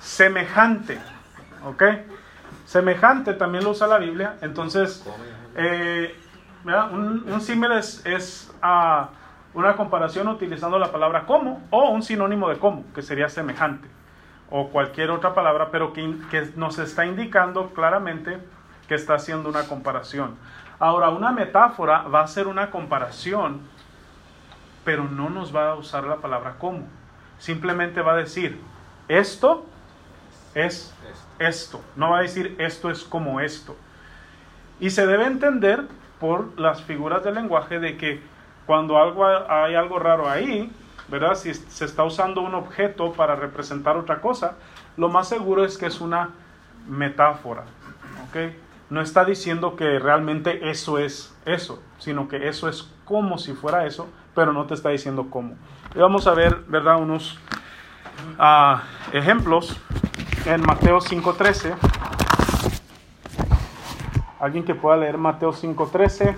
semejante. ¿Ok? Semejante también lo usa la Biblia. Entonces, eh, un, símil es, ah, una comparación utilizando la palabra como o un sinónimo de como, que sería semejante. O cualquier otra palabra, pero que, que nos está indicando claramente que está haciendo una comparación. Ahora, una metáfora va a ser una comparación, pero no nos va a usar la palabra como. Simplemente va a decir, esto es esto. No va a decir esto es como esto. Y se debe entender por las figuras del lenguaje de que cuando algo, hay algo raro ahí, ¿verdad? Si se está usando un objeto para representar otra cosa, lo más seguro es que es una metáfora. ¿ok? No está diciendo que realmente eso es eso, sino que eso es como si fuera eso, pero no te está diciendo cómo. Y vamos a ver, ¿verdad? Unos uh, ejemplos en Mateo 5.13. ¿Alguien que pueda leer Mateo 5.13?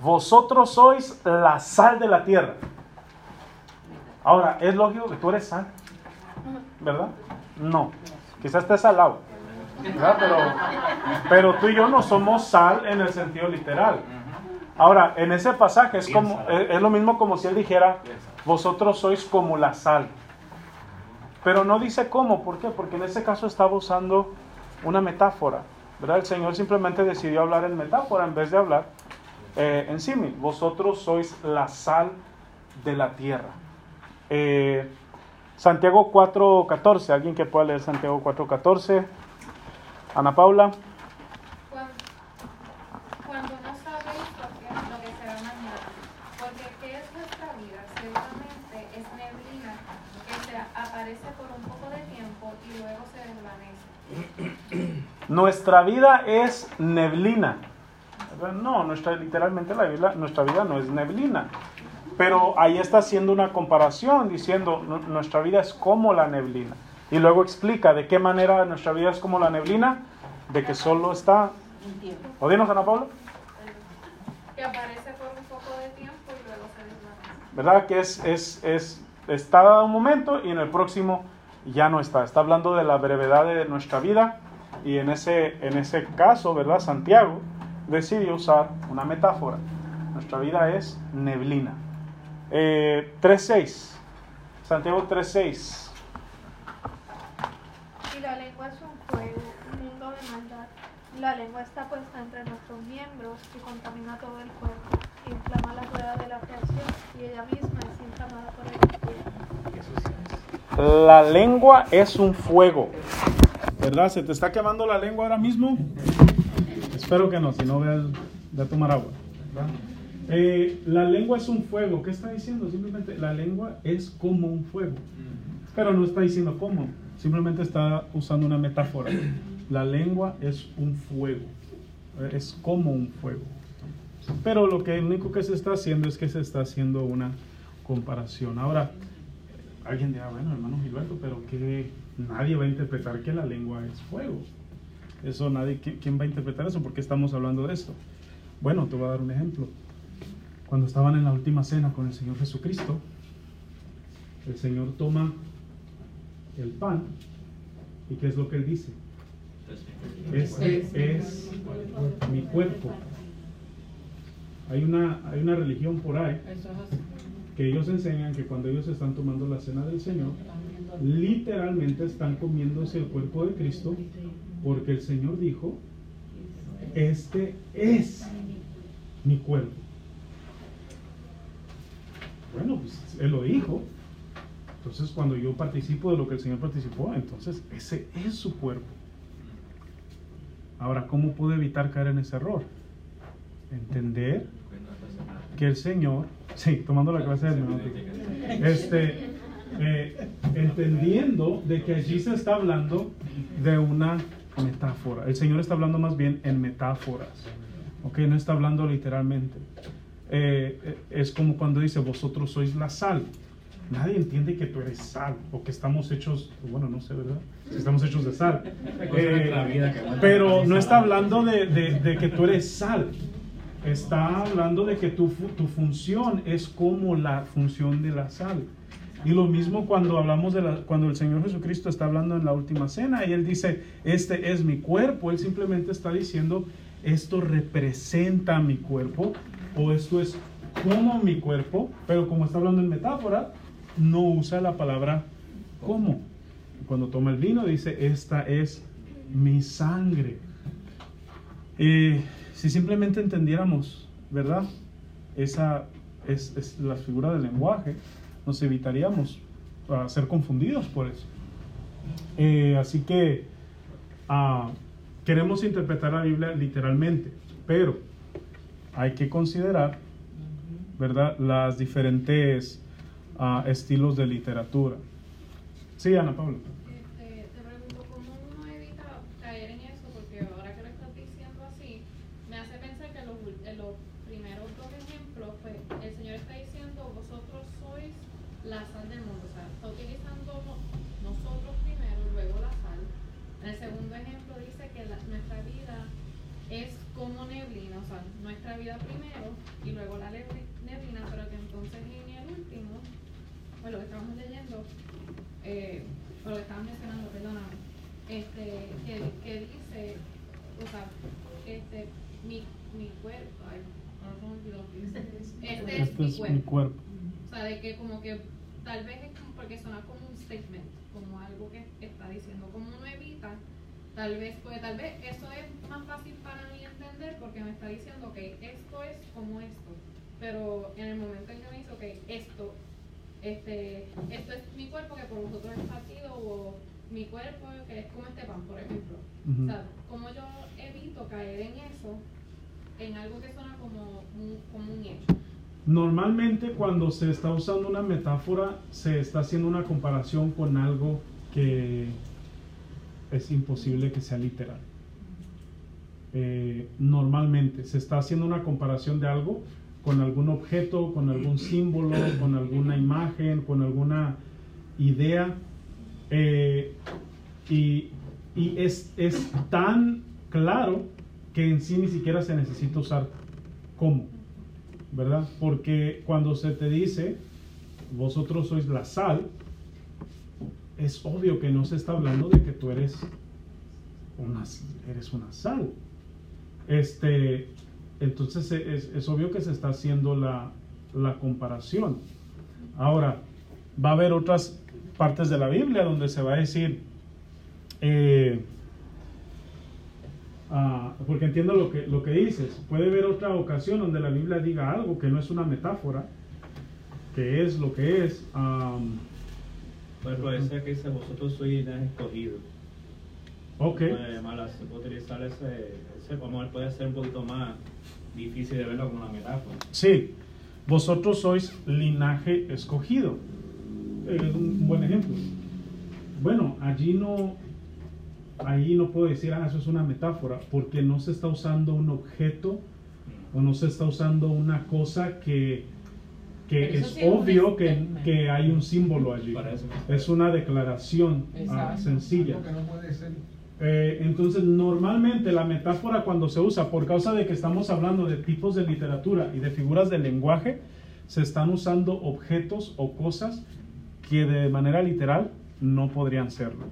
Vosotros sois la sal de la tierra, Ahora, es lógico que tú eres sal, ¿verdad? No, quizás estés al lado. Pero, pero tú y yo no somos sal en el sentido literal. Ahora, en ese pasaje es, como, es lo mismo como si él dijera, vosotros sois como la sal. Pero no dice cómo, ¿por qué? Porque en ese caso estaba usando una metáfora. ¿verdad? El Señor simplemente decidió hablar en metáfora en vez de hablar eh, en sí Vosotros sois la sal de la tierra. Eh, Santiago 4.14, alguien que pueda leer Santiago 4.14. Ana Paula. Cuando, no sabéis lo que, lo que será mañana, porque ¿qué es nuestra vida? Seguramente es neblina que se aparece por un poco de tiempo y luego se desvanece. Nuestra vida es neblina. No, nuestra, literalmente la vida, nuestra vida no es neblina. Pero ahí está haciendo una comparación diciendo nuestra vida es como la neblina. Y luego explica de qué manera nuestra vida es como la neblina, de que solo está... ¿O dinos, Ana Paula? Que aparece por un poco de tiempo y luego se desvanece. ¿Verdad? Que es, es, es, está dado un momento y en el próximo ya no está. Está hablando de la brevedad de nuestra vida y en ese, en ese caso, ¿verdad? Santiago decidió usar una metáfora. Nuestra vida es neblina. Eh, 3.6. Santiago 3.6. La lengua está puesta entre nuestros miembros y contamina todo el cuerpo. Inflama la rueda de la creación y ella misma es inflamada por el La lengua es un fuego. ¿Verdad? ¿Se te está quemando la lengua ahora mismo? Espero que no, si no veas de tomar agua. Eh, la lengua es un fuego. ¿Qué está diciendo? Simplemente la lengua es como un fuego. Pero no está diciendo cómo. Simplemente está usando una metáfora. La lengua es un fuego, es como un fuego. Pero lo que único que se está haciendo es que se está haciendo una comparación. Ahora, alguien dirá, bueno, hermano Gilberto, pero que nadie va a interpretar que la lengua es fuego. Eso nadie, ¿quién va a interpretar eso? ¿Por qué estamos hablando de esto? Bueno, te voy a dar un ejemplo. Cuando estaban en la última cena con el Señor Jesucristo, el Señor toma el pan y ¿qué es lo que él dice? Este es mi cuerpo. Hay una, hay una religión por ahí que ellos enseñan que cuando ellos están tomando la cena del Señor, literalmente están comiéndose el cuerpo de Cristo porque el Señor dijo, este es mi cuerpo. Bueno, pues Él lo dijo. Entonces cuando yo participo de lo que el Señor participó, entonces ese es su cuerpo. Ahora, ¿cómo puedo evitar caer en ese error? Entender que el Señor, sí, tomando la clase de este, eh, entendiendo de que allí se está hablando de una metáfora. El Señor está hablando más bien en metáforas, ¿ok? No está hablando literalmente. Eh, es como cuando dice, vosotros sois la sal. nadie entiende que tú eres sal o que estamos hechos, bueno, no sé, ¿verdad? Si estamos hechos de sal. Eh, pero no está hablando de, de- de que tú eres sal. Está hablando de que tu, tu función es como la función de la sal. Y lo mismo cuando hablamos de la, cuando el Señor Jesucristo está hablando en la última cena y él dice, este es mi cuerpo, él simplemente está diciendo, esto representa mi cuerpo o esto es como mi cuerpo, pero como está hablando en metáfora, no usa la palabra como. Cuando toma el vino dice, esta es mi sangre. Eh, si simplemente entendiéramos, ¿verdad? Esa es, es la figura del lenguaje, nos evitaríamos ser confundidos por eso. Eh, así que ah, queremos interpretar la Biblia literalmente, pero hay que considerar, ¿verdad?, las diferentes ah, estilos de literatura. Sí, Ana Paula. Este, te pregunto, ¿cómo uno evita caer en eso? Porque ahora que lo estás diciendo así, me hace pensar que los, ul- en los primeros dos ejemplos, pues el Señor está diciendo, vosotros sois la sal del mundo. O sea, está utilizando no- nosotros primero, luego la sal. En el segundo ejemplo dice que la- nuestra vida es como neblina, o sea, nuestra vida primero y luego la nebli- neblina, pero que entonces en el último, pues lo que estamos leyendo, eh, o lo que estabas mencionando, perdóname, este, que, que dice, o sea, este, mi, mi cuerpo, ay, ahora se me olvidó, este es Este mi es cuerpo. mi cuerpo. O sea, de que como que tal vez es como porque suena como un statement, como algo que está diciendo, como uno evita, tal vez, porque tal vez eso es más fácil para mí entender porque me está diciendo, ok, esto es como esto, pero en el momento en que me dice, ok, esto, este, esto es mi cuerpo que por vosotros es partido, o mi cuerpo que es como este pan, por ejemplo. Ujú. O sea, ¿cómo yo evito caer en eso, en algo que suena como un, como un hecho? Normalmente cuando se está usando una metáfora se está haciendo una comparación con algo que es imposible que sea literal. Eh, normalmente se está haciendo una comparación de algo con algún objeto, con algún símbolo, con alguna imagen, con alguna idea. eh, y es, es tan claro que en sí ni siquiera se necesita usar cómo. ¿Verdad? Porque cuando se te dice, vosotros sois la sal, es obvio que no se está hablando de que tú eres una, eres una sal. Este, entonces es, es obvio que se está haciendo la, la comparación. Ahora, va a haber otras partes de la Biblia donde se va a decir, eh, Ah, porque entiendo lo que, lo que dices. Puede haber otra ocasión donde la Biblia diga algo que no es una metáfora, que es lo que es. am, Por ejemplo, ese que dice, vosotros sois linaje escogido. ok, Puede se puede utilizar ese, ese él puede ser un poquito más difícil de verlo como una metáfora. sí, vosotros sois linaje escogido. Es un buen ejemplo. Bueno, allí no, ahí no puedo decir, ah, eso es una metáfora, porque no se está usando un objeto o no se está usando una cosa que, que es sí es un obvio que, que hay un símbolo allí. Para eso. Es una declaración ah, sencilla. Algo que no puede ser. Eh, entonces, normalmente la metáfora cuando se usa, por causa de que estamos hablando de tipos de literatura y de figuras del lenguaje, se están usando objetos o cosas que de manera literal no podrían serlo.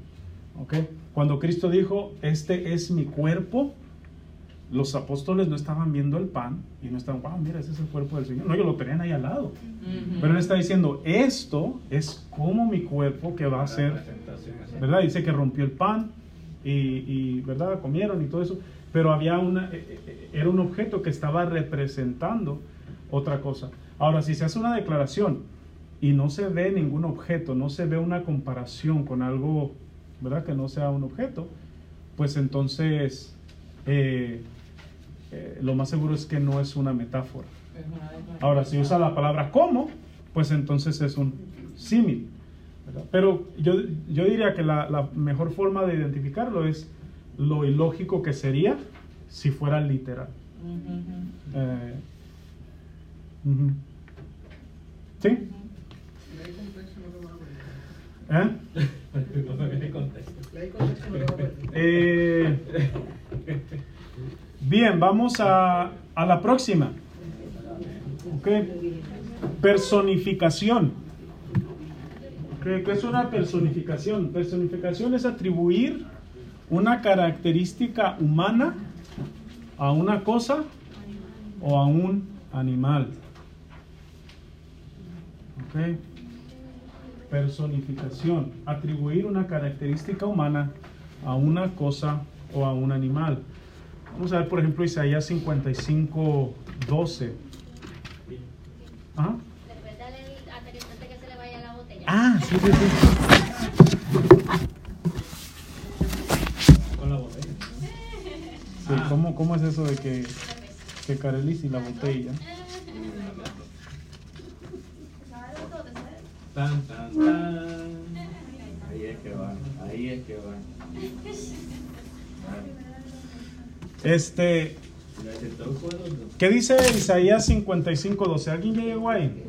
¿Ok? Cuando Cristo dijo, este es mi cuerpo, los apóstoles no estaban viendo el pan y no estaban, wow, mira, ese es el cuerpo del Señor. No, ellos lo tenían ahí al lado. Pero él está diciendo, esto es como mi cuerpo que va a ser. ¿verdad? Dice que rompió el pan y, y, ¿verdad? Comieron y todo eso, pero había una, eh, eh, era un objeto que estaba representando otra cosa. Ahora, si se hace una declaración y no se ve ningún objeto, no se ve una comparación con algo, ¿verdad? Que no sea un objeto, pues entonces eh, eh, lo más seguro es que no es una metáfora. Ahora, si usa la palabra como, pues entonces es un símil. Pero yo, yo diría que la, la mejor forma de identificarlo es lo ilógico que sería si fuera literal. Eh, ujú. ¿Sí? ¿Eh? Eh, bien, vamos a, a la próxima. Ok. Personificación. ¿Qué, es una personificación? Personificación es atribuir una característica humana a una cosa o a un animal. Ok. Personificación. Atribuir una característica humana a una cosa o a un animal. Vamos a ver, por ejemplo, Isaías 55, 12. Ajá. Después dale hasta que, hasta que se le vaya la botella. Ah, sí, sí, sí. Con la botella. Sí, ¿cómo, ¿Cómo es eso de que, que Carelis y la botella? Tan, tan, tan. Ahí es que va, ahí es que va. Este. ¿qué dice Isaías 55, 12? ¿Alguien ya llegó ahí?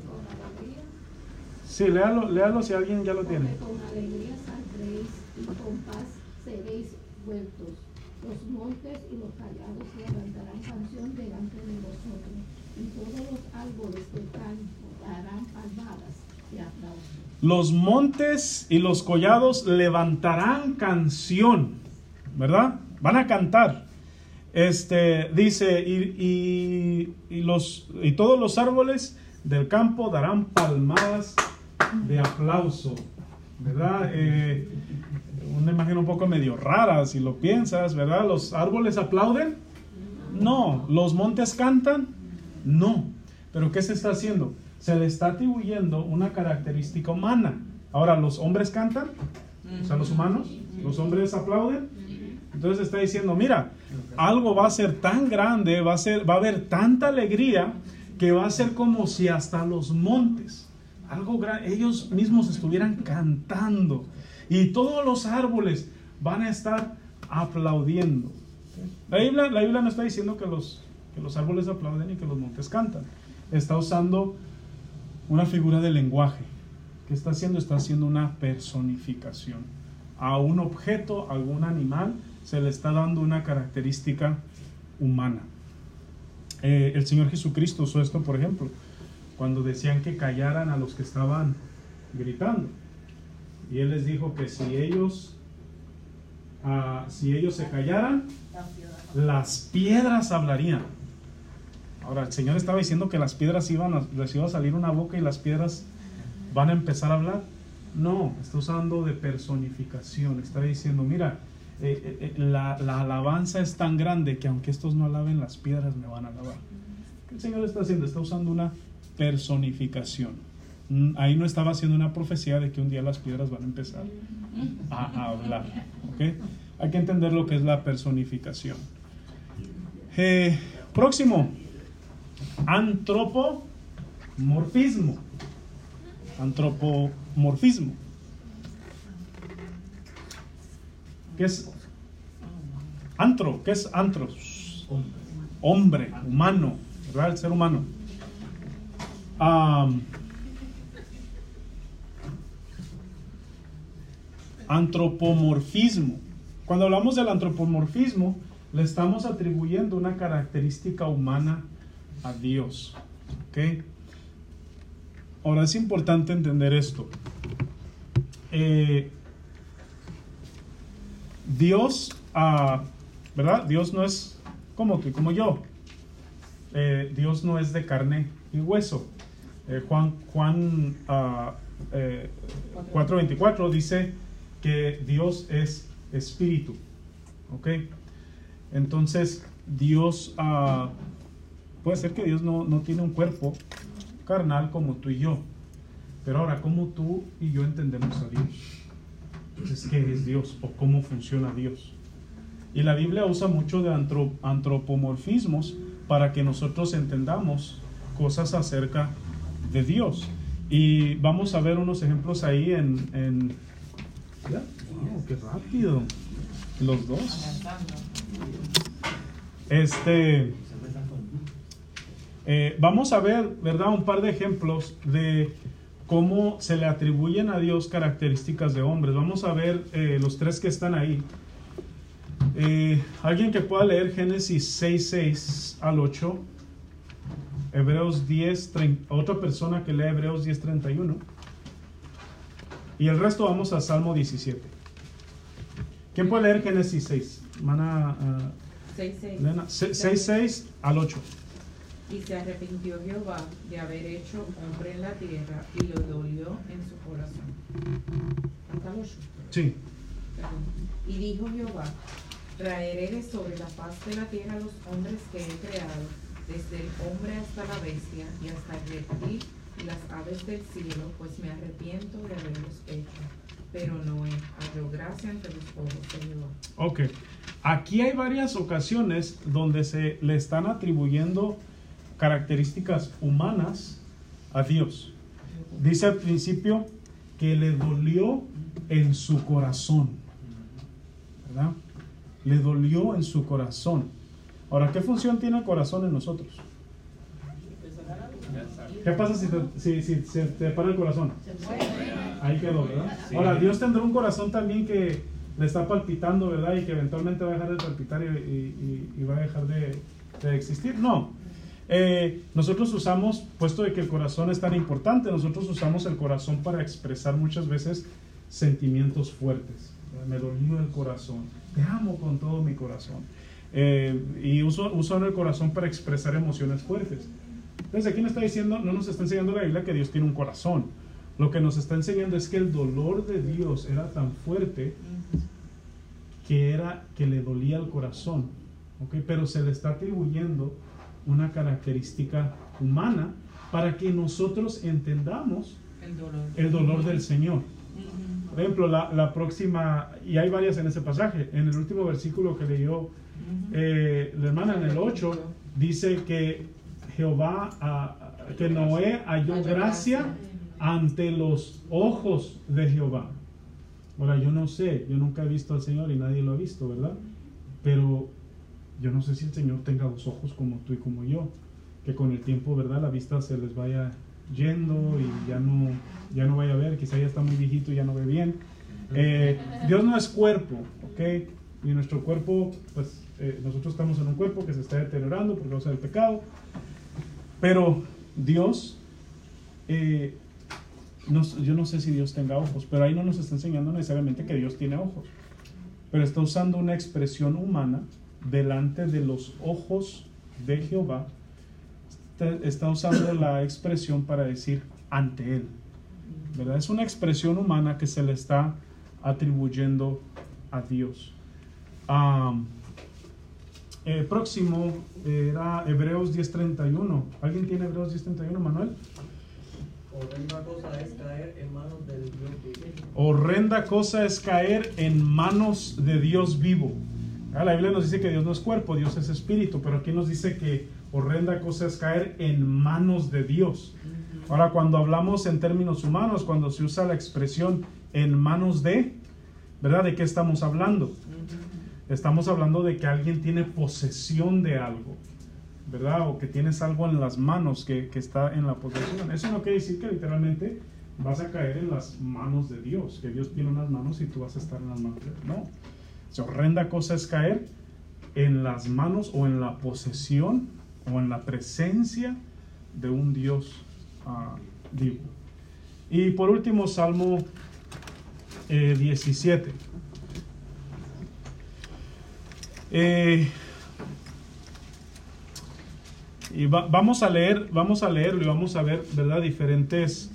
Sí, léalo, léalo si alguien ya lo tiene. Con alegría saldréis y con paz seréis vueltos. Los montes y los callados levantarán canción delante de vosotros, y todos los árboles del campo darán palmadas. Los montes y los collados levantarán canción, ¿verdad? Van a cantar. Este dice, y, y- los, y todos los árboles del campo darán palmadas de aplauso, ¿verdad? Eh, una imagen un poco medio rara si lo piensas, ¿verdad? ¿Los árboles aplauden? No. ¿Los montes cantan? No. ¿Pero qué se está haciendo? Se le está atribuyendo una característica humana. Ahora, ¿los hombres cantan? O sea, los humanos, los hombres aplauden. Entonces está diciendo, mira, algo va a ser tan grande, va a, ser, va a haber tanta alegría que va a ser como si hasta los montes, algo ellos mismos estuvieran cantando y todos los árboles van a estar aplaudiendo. La Biblia, la Biblia no está diciendo que los, que los árboles aplauden y que los montes cantan. Está usando una figura de lenguaje. ¿Qué está haciendo? Está haciendo una personificación. A un objeto, a algún animal, se le está dando una característica humana. Eh, el Señor Jesucristo usó esto, por ejemplo, cuando decían que callaran a los que estaban gritando. Y Él les dijo que si ellos, ah, si ellos se callaran, las piedras hablarían. Ahora, el Señor estaba diciendo que las piedras iban les iba a salir una boca y las piedras van a empezar a hablar. No, está usando de personificación. Está diciendo, mira, eh, eh, eh, la, la alabanza es tan grande que aunque estos no alaben, las piedras me van a alabar. ¿Qué el Señor está haciendo? Está usando una personificación. Mm, Ahí no estaba haciendo una profecía de que un día las piedras van a empezar a, hablar. ¿ok? Hay que entender lo que es la personificación. Eh, próximo, antropomorfismo. Antropomorfismo. ¿Qué es antro? ¿Qué es antros? Hombre, humano, ¿verdad? El ser humano. Antropomorfismo. Cuando hablamos del antropomorfismo, le estamos atribuyendo una característica humana a Dios. ¿ok? Ahora es importante entender esto. Eh, Dios, ah, ¿verdad? Dios no es como tú como yo. Eh, Dios no es de carne y hueso. Eh, Juan, Juan ah, eh, 4.24 dice que Dios es espíritu. ¿Ok? Entonces, Dios, ah, puede ser que Dios no, no tiene un cuerpo carnal como tú y yo. Pero ahora, ¿cómo tú y yo entendemos a Dios? Entonces, ¿qué es Dios o cómo funciona Dios? Y la Biblia usa mucho de antro- antropomorfismos para que nosotros entendamos cosas acerca de Dios. Y vamos a ver unos ejemplos ahí en... en ¿Ya? Wow, ¡Qué rápido! Los dos. Este... eh, vamos a ver, ¿verdad? Un par de ejemplos de cómo se le atribuyen a Dios características de hombres. Vamos a ver eh, los tres que están ahí. Eh, Alguien que pueda leer Génesis 6, 6 al 8. Hebreos 10, 30, otra persona que lea Hebreos 10, 31. Y el resto vamos a Salmo 17. ¿Quién puede leer Génesis 6? Hermana ah, 6, 6. Elena, 6, 6 al 8. Y se arrepintió Jehová de haber hecho hombre en la tierra y lo dolió en su corazón. Hasta el ocho. Sí. Perdón. Y dijo Jehová, traeré de sobre la faz de la tierra los hombres que he creado, desde el hombre hasta la bestia y hasta el reptil y las aves del cielo, pues me arrepiento de haberlos hecho. Pero Noé halló gracia ante los ojos de Jehová. Ok. Aquí hay varias ocasiones donde se le están atribuyendo características humanas a Dios. Dice al principio que le dolió en su corazón. ¿Verdad? Le dolió en su corazón. Ahora, ¿qué función tiene el corazón en nosotros? ¿Qué pasa si, te- si- si se te para el corazón? Ahí quedó, ¿verdad? Ahora, Dios tendrá un corazón también que le está palpitando, ¿verdad? Y que eventualmente va a dejar de palpitar y, y- y- y va a dejar de, de existir. No. Eh, nosotros usamos, puesto de que el corazón es tan importante, nosotros usamos el corazón para expresar muchas veces sentimientos fuertes. Me dolió el corazón. Te amo con todo mi corazón. Eh, y uso, uso el corazón para expresar emociones fuertes. Entonces aquí nos está diciendo, no nos está enseñando la Biblia que Dios tiene un corazón. Lo que nos está enseñando es que el dolor de Dios era tan fuerte que era que le dolía el corazón, ¿ok? Pero se le está atribuyendo una característica humana para que nosotros entendamos El dolor. el dolor del Señor. Por ejemplo, la, la próxima, y hay varias en ese pasaje, en el último versículo que leyó eh, la hermana en el 8, dice que Jehová, ah, que Noé halló gracia ante los ojos de Jehová. Ahora, yo no sé, yo nunca he visto al Señor y nadie lo ha visto, ¿verdad? Pero yo no sé si el Señor tenga dos ojos como tú y como yo, que con el tiempo, ¿verdad? La vista se les vaya yendo y ya no, ya no vaya a ver, quizá ya está muy viejito y ya no ve bien. Eh, Dios no es cuerpo, ¿ok? Y nuestro cuerpo, pues eh, nosotros estamos en un cuerpo que se está deteriorando por causa del pecado, pero Dios, eh, no- yo no sé si Dios tenga ojos, pero ahí no nos está enseñando necesariamente que Dios tiene ojos, pero está usando una expresión humana delante de los ojos de Jehová, está, usando la expresión para decir ante Él, ¿verdad? Es una expresión humana que se le está atribuyendo a Dios. Am, eh, próximo era Hebreos 10.31. ¿Alguien tiene Hebreos 10.31, Manuel? Horrenda cosa es caer en manos del Dios vivo. Horrenda cosa es caer en manos de Dios vivo. Ah, La Biblia nos dice que Dios no es cuerpo, Dios es espíritu, pero aquí nos dice que horrenda cosa es caer en manos de Dios. Ahora, cuando hablamos en términos humanos, cuando se usa la expresión en manos de, ¿verdad? ¿De qué estamos hablando? Estamos hablando de que alguien tiene posesión de algo, ¿verdad? O que tienes algo en las manos que, que está en la posesión. Eso no quiere decir que literalmente vas a caer en las manos de Dios, que Dios tiene unas manos y tú vas a estar en las manos de Él. No. Horrenda cosa es caer en las manos o en la posesión o en la presencia de un Dios ah, vivo. Y por último, Salmo eh, 17. Eh, y va- vamos a leer, vamos a leerlo y vamos a ver, ¿verdad? Diferentes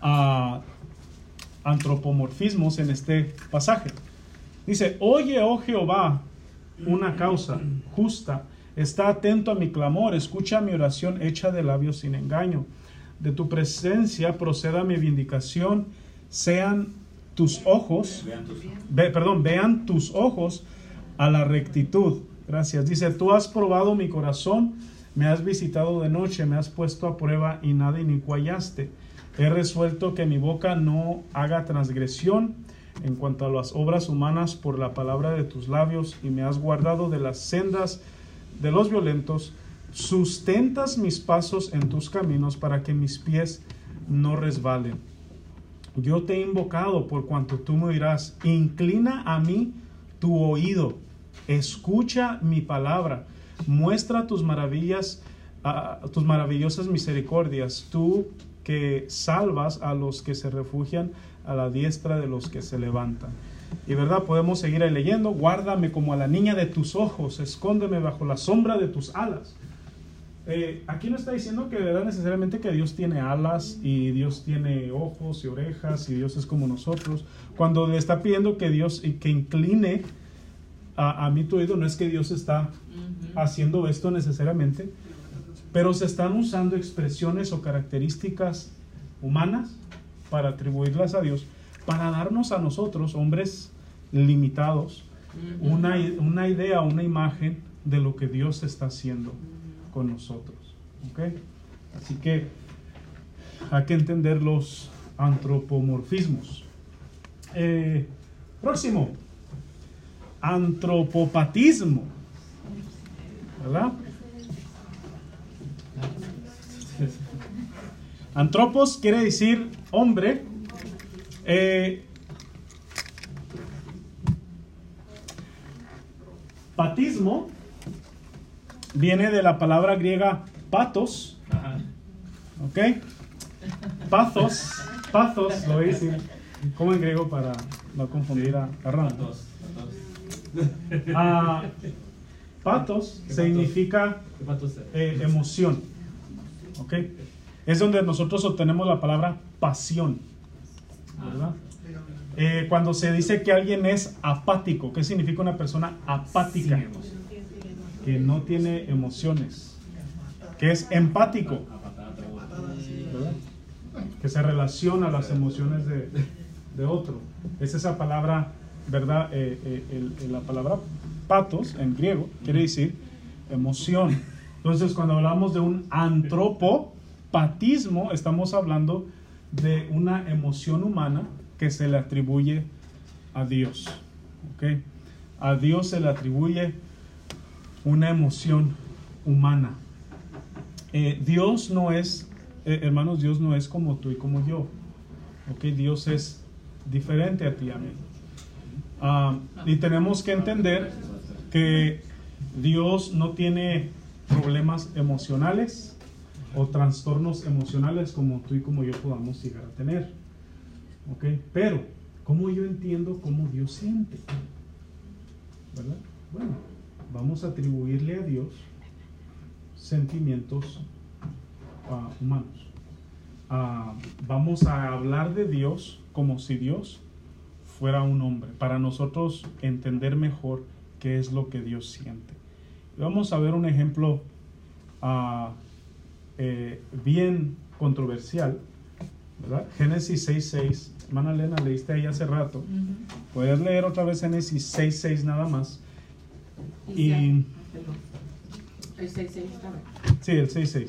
ah, antropomorfismos en este pasaje. Dice, oye, oh Jehová, una causa justa, está atento a mi clamor, escucha mi oración hecha de labios sin engaño. De tu presencia proceda mi vindicación, sean tus ojos, Vean tus ve- perdón, vean tus ojos a la rectitud. Gracias. Dice, tú has probado mi corazón, me has visitado de noche, me has puesto a prueba y nada inicuallaste. He resuelto que mi boca no haga transgresión en cuanto a las obras humanas por la palabra de tus labios y me has guardado de las sendas de los violentos. Sustentas mis pasos en tus caminos para que mis pies no resbalen. Yo te he invocado por cuanto tú me dirás, inclina a mí tu oído, escucha mi palabra, muestra tus maravillas, ah, tus maravillosas misericordias, tú que salvas a los que se refugian a la diestra de los que se levantan. Y verdad, podemos seguir ahí leyendo, guárdame como a la niña de tus ojos, escóndeme bajo la sombra de tus alas. Eh, aquí no está diciendo que verdad necesariamente que Dios tiene alas y Dios tiene ojos y orejas y Dios es como nosotros. Cuando le está pidiendo que Dios que incline a, a mí tu oído, no es que Dios está haciendo esto necesariamente, pero se están usando expresiones o características humanas para atribuirlas a Dios, para darnos a nosotros, hombres limitados, una, una idea, una imagen de lo que Dios está haciendo con nosotros. Así que hay que entender los antropomorfismos. Eh, próximo, antropopatismo. ¿Verdad? Antropos quiere decir hombre. Eh, patismo viene de la palabra griega patos. ¿Ok? Pathos. Pathos, lo voy a decir como en griego para no confundir a patos. Ah, patos ¿Qué significa eh, emoción. ¿Ok? Es donde nosotros obtenemos la palabra pasión. ¿Verdad? Eh, cuando se dice que alguien es apático, ¿qué significa una persona apática? Que no tiene emociones. Que es empático. Que se relaciona a las emociones de, de otro. Es esa palabra, ¿verdad? Eh, eh, el- el- la palabra patos en griego quiere decir emoción. Entonces, cuando hablamos de un antropopatismo, estamos hablando de una emoción humana que se le atribuye a Dios. ¿ok? A Dios se le atribuye una emoción humana. Eh, Dios no es, eh, hermanos, Dios no es como tú y como yo. ¿ok? Dios es diferente a ti y a mí. Ah, y tenemos que entender que Dios no tiene problemas emocionales o trastornos emocionales como tú y como yo podamos llegar a tener. ¿Ok? Pero, ¿cómo yo entiendo cómo Dios siente? ¿Verdad? Bueno, vamos a atribuirle a Dios sentimientos ah, humanos. Ah, vamos a hablar de Dios como si Dios fuera un hombre, para nosotros entender mejor qué es lo que Dios siente. Vamos a ver un ejemplo ah, eh, bien controversial, ¿verdad? Génesis 6.6. Hermana Elena, leíste ahí hace rato. Puedes leer otra vez Génesis 6.6 nada más. Y, Y, el 6, otra vez. sí, el 6.6.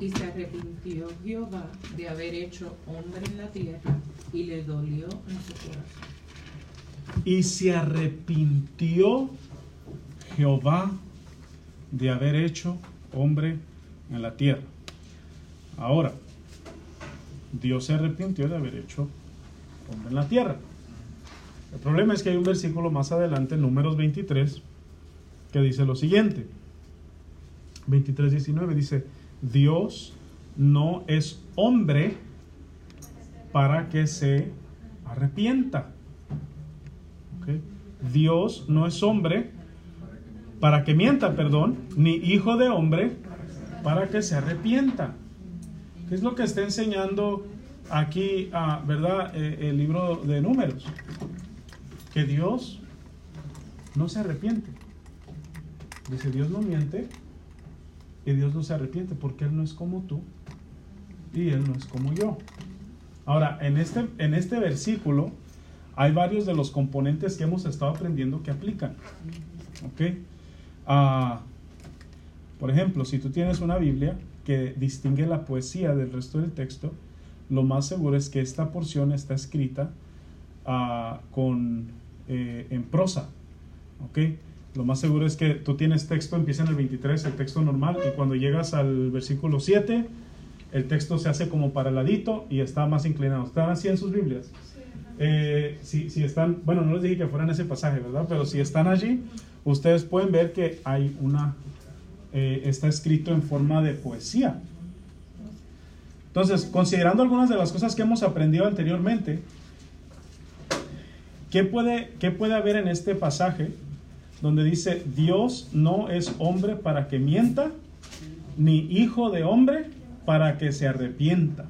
Y se arrepintió Jehová de haber hecho hombre en la tierra y le dolió en su corazón. Y se arrepintió Jehová de haber hecho hombre en la tierra. Ahora, Dios se arrepintió de haber hecho hombre en la tierra. El problema es que hay un versículo más adelante, números 23, que dice lo siguiente. 23, 19 dice, Dios no es hombre para que se arrepienta. Dios no es hombre para que mienta, perdón, ni hijo de hombre para que se arrepienta. ¿Qué es lo que está enseñando aquí, ah, verdad, Eh, el libro de números? Que Dios no se arrepiente. Dice, Dios no miente y Dios no se arrepiente porque Él no es como tú y Él no es como yo. Ahora, en este, en este versículo hay varios de los componentes que hemos estado aprendiendo que aplican. ¿Ok? Ah, por ejemplo, si tú tienes una Biblia que distingue la poesía del resto del texto, lo más seguro es que esta porción está escrita ah, con, eh, en prosa. ¿Ok? Lo más seguro es que tú tienes texto, empieza en el 23, el texto normal, y cuando llegas al versículo 7, el texto se hace como para el ladito y está más inclinado. ¿Están así en sus Biblias? Eh, si, si están, bueno, no les dije que fueran ese pasaje, ¿verdad? Pero si están allí, ustedes pueden ver que hay una, eh, está escrito en forma de poesía. Entonces, considerando algunas de las cosas que hemos aprendido anteriormente, ¿qué puede, qué puede haber en este pasaje donde dice, Dios no es hombre para que mienta, ni hijo de hombre para que se arrepienta?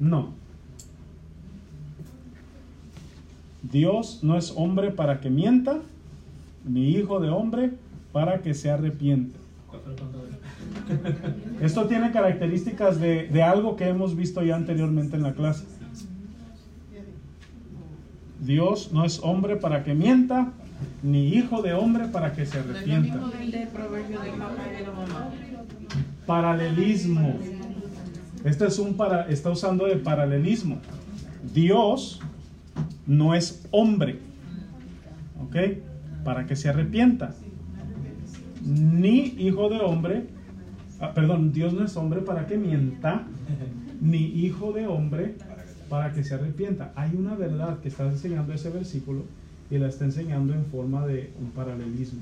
No. Dios no es hombre para que mienta, ni hijo de hombre para que se arrepienta. Esto tiene características de, de algo que hemos visto ya anteriormente en la clase. Dios no es hombre para que mienta, ni hijo de hombre para que se arrepienta. Paralelismo. Este es un para, está usando de paralelismo. Dios no es hombre, ¿ok? Para que se arrepienta. Ni hijo de hombre, ah, perdón, Dios no es hombre para que mienta, ni hijo de hombre para que se arrepienta. Hay una verdad que está enseñando ese versículo y la está enseñando en forma de un paralelismo.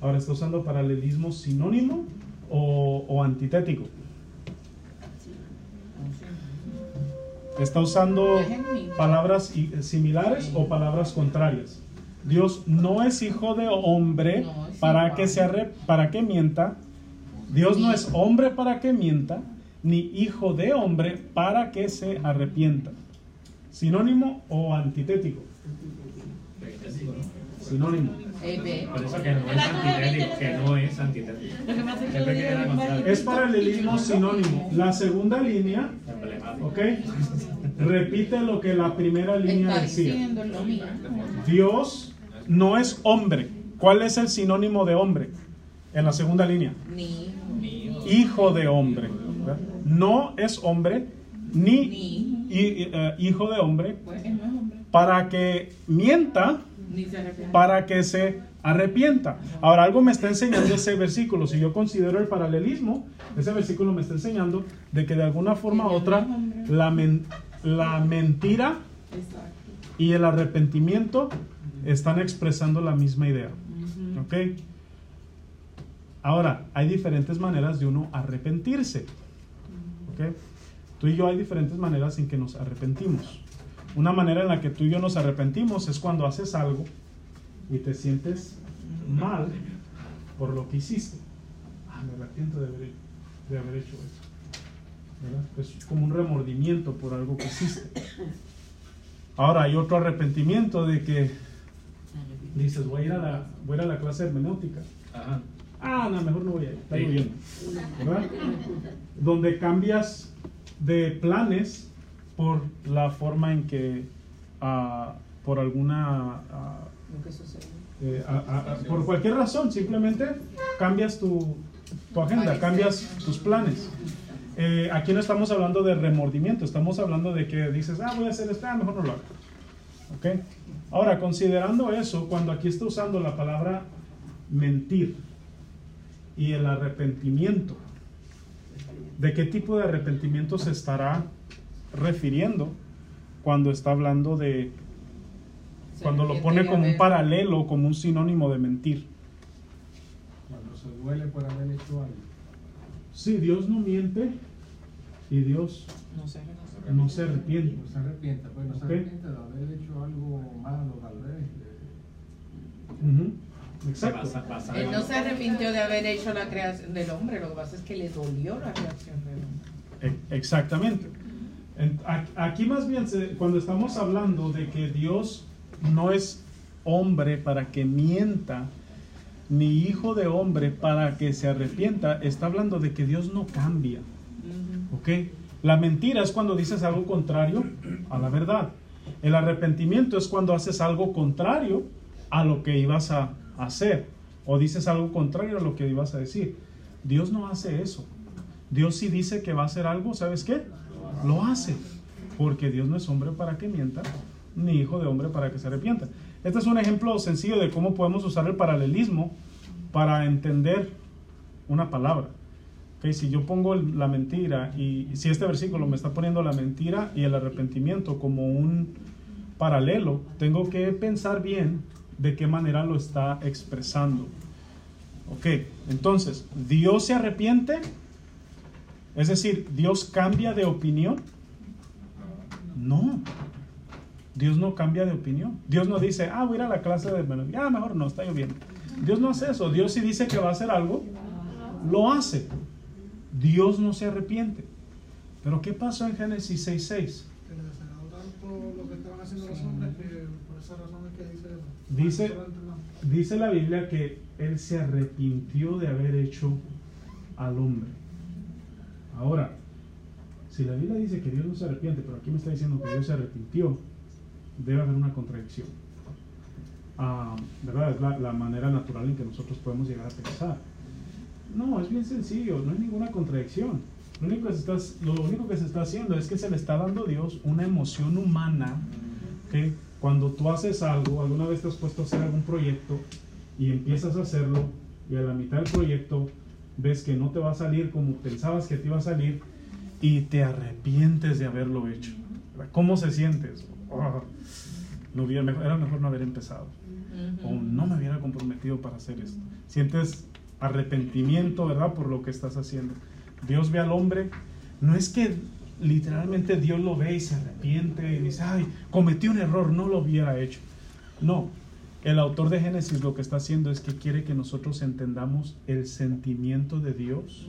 Ahora, ¿está usando paralelismo sinónimo o, o antitético? ¿Está usando palabras similares o palabras contrarias? Dios no es hijo de hombre No, para que, se arre- para que mienta. Dios no es hombre para que mienta, ni hijo de hombre para que se arrepienta. ¿Sinónimo o antitético? Sinónimo. Por eso que no es antitético, que no es antitético. Es paralelismo sinónimo. La segunda línea. ¿ok? Repite lo que la primera línea decía. Dios no es hombre. ¿Cuál es el sinónimo de hombre? En la segunda línea. Ni, Hijo de hombre. ¿verdad? No es hombre ni ni, hi- eh, hijo de hombre pues hombre. para que mienta, Ni se arrepiente. para que se arrepienta. Ahora, algo me está enseñando ese versículo. Si yo considero el paralelismo, ese versículo me está enseñando de que de alguna forma u otra la, men- la mentira y el arrepentimiento están expresando la misma idea. ¿Ok? Ahora, hay diferentes maneras de uno arrepentirse. ¿Ok? Tú y yo hay diferentes maneras en que nos arrepentimos. Una manera en la que tú y yo nos arrepentimos es cuando haces algo y te sientes mal por lo que hiciste. Ah, me arrepiento de haber, de haber hecho eso. ¿Verdad? Es como un remordimiento por algo que hiciste. Ahora hay otro arrepentimiento de que dices, voy a ir a la, voy a, ir a la clase de hermenéutica. Ajá. Ah, no, mejor no voy a ir, está Sí. lloviendo. ¿Verdad? Donde cambias de planes por la forma en que, ah, por alguna, Lo que sucede. eh, a- a- a- por cualquier razón, simplemente cambias tu, tu agenda, cambias tus planes. Eh, aquí no estamos hablando de remordimiento, estamos hablando de que dices, ah, voy a hacer esto, ah, mejor no lo hago. ¿Ok? Ahora, considerando eso, cuando aquí está usando la palabra mentir y el arrepentimiento, ¿de qué tipo de arrepentimiento se estará refiriendo cuando está hablando de, Se cuando lo pone como un paralelo, como un sinónimo de mentir? Cuando se duele por haber hecho algo. Sí, Dios no miente y Dios No sé. no se arrepiente. No se arrepienta, pues no se Ok. arrepiente de haber hecho algo malo, tal vez. eh, Se Exacto. Él no se arrepintió de haber hecho la creación del hombre, lo que pasa es que le dolió la reacción del hombre. E- Exactamente. Aquí más bien, se- cuando estamos hablando de que Dios no es hombre para que mienta, ni hijo de hombre para que se arrepienta, está hablando de que Dios no cambia. ¿Ok? La mentira es cuando dices algo contrario a la verdad. El arrepentimiento es cuando haces algo contrario a lo que ibas a hacer. O dices algo contrario a lo que ibas a decir. Dios no hace eso. Dios si dice que va a hacer algo, ¿sabes qué? Lo hace. Porque Dios no es hombre para que mienta, ni hijo de hombre para que se arrepienta. Este es un ejemplo sencillo de cómo podemos usar el paralelismo para entender una palabra. Ok, Si yo pongo la mentira y si este versículo me está poniendo la mentira y el arrepentimiento como un paralelo, tengo que pensar bien de qué manera lo está expresando. Ok, entonces, ¿Dios se arrepiente? Es decir, ¿Dios cambia de opinión? No. Dios no cambia de opinión. Dios no dice, ah, voy a ir a la clase de... ya, mejor no, está lloviendo. Dios no hace eso. Dios si dice que va a hacer algo, lo hace. Dios no se arrepiente. Pero ¿qué pasó en Génesis 6.6? Que les desagradó tanto lo que estaban haciendo los hombres que por esa razón es que dice. Dice- la Biblia que Él se arrepintió de haber hecho al hombre. Ahora, si la Biblia dice que Dios no se arrepiente, pero aquí me está diciendo que Dios se arrepintió, debe haber una contradicción. Ah, ¿Verdad? Es la, la manera natural en que nosotros podemos llegar a pensar. No, es bien sencillo, no hay ninguna contradicción. Lo único, que se está, lo único que se está haciendo es que se le está dando a Dios una emoción humana que cuando tú haces algo, alguna vez te has puesto a hacer algún proyecto y empiezas a hacerlo y a la mitad del proyecto ves que no te va a salir como pensabas que te iba a salir y te arrepientes de haberlo hecho. ¿Cómo se siente eso? Oh, no hubiera era mejor no haber empezado o no me hubiera comprometido para hacer esto. Sientes arrepentimiento, ¿verdad? Por lo que estás haciendo. Dios ve al hombre, no es que literalmente Dios lo ve y se arrepiente y dice, ay, cometí un error, no lo hubiera hecho. No, el autor de Génesis lo que está haciendo es que quiere que nosotros entendamos el sentimiento de Dios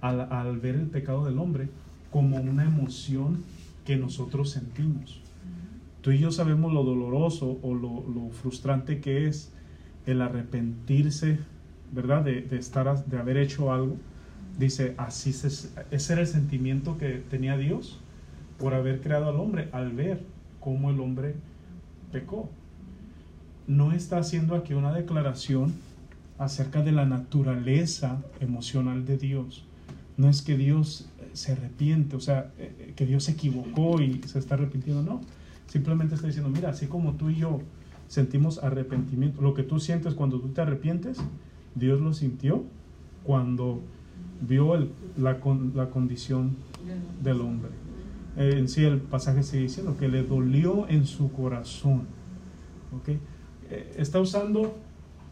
al, al ver el pecado del hombre como una emoción que nosotros sentimos. Tú y yo sabemos lo doloroso o lo, lo frustrante que es el arrepentirse, ¿verdad? De, de estar, de haber hecho algo. Dice, así se, ese era el sentimiento que tenía Dios por haber creado al hombre, al ver cómo el hombre pecó. No está haciendo aquí una declaración acerca de la naturaleza emocional de Dios. No es que Dios eh, se arrepiente, o sea, eh, eh, que Dios se equivocó y se está arrepintiendo, no. Simplemente está diciendo, mira, así como tú y yo sentimos arrepentimiento, lo que tú sientes cuando tú te arrepientes, Dios lo sintió cuando vio la, con- la condición del hombre. Eh, en sí el pasaje sigue diciendo que le dolió en su corazón. ¿ok? Eh, está usando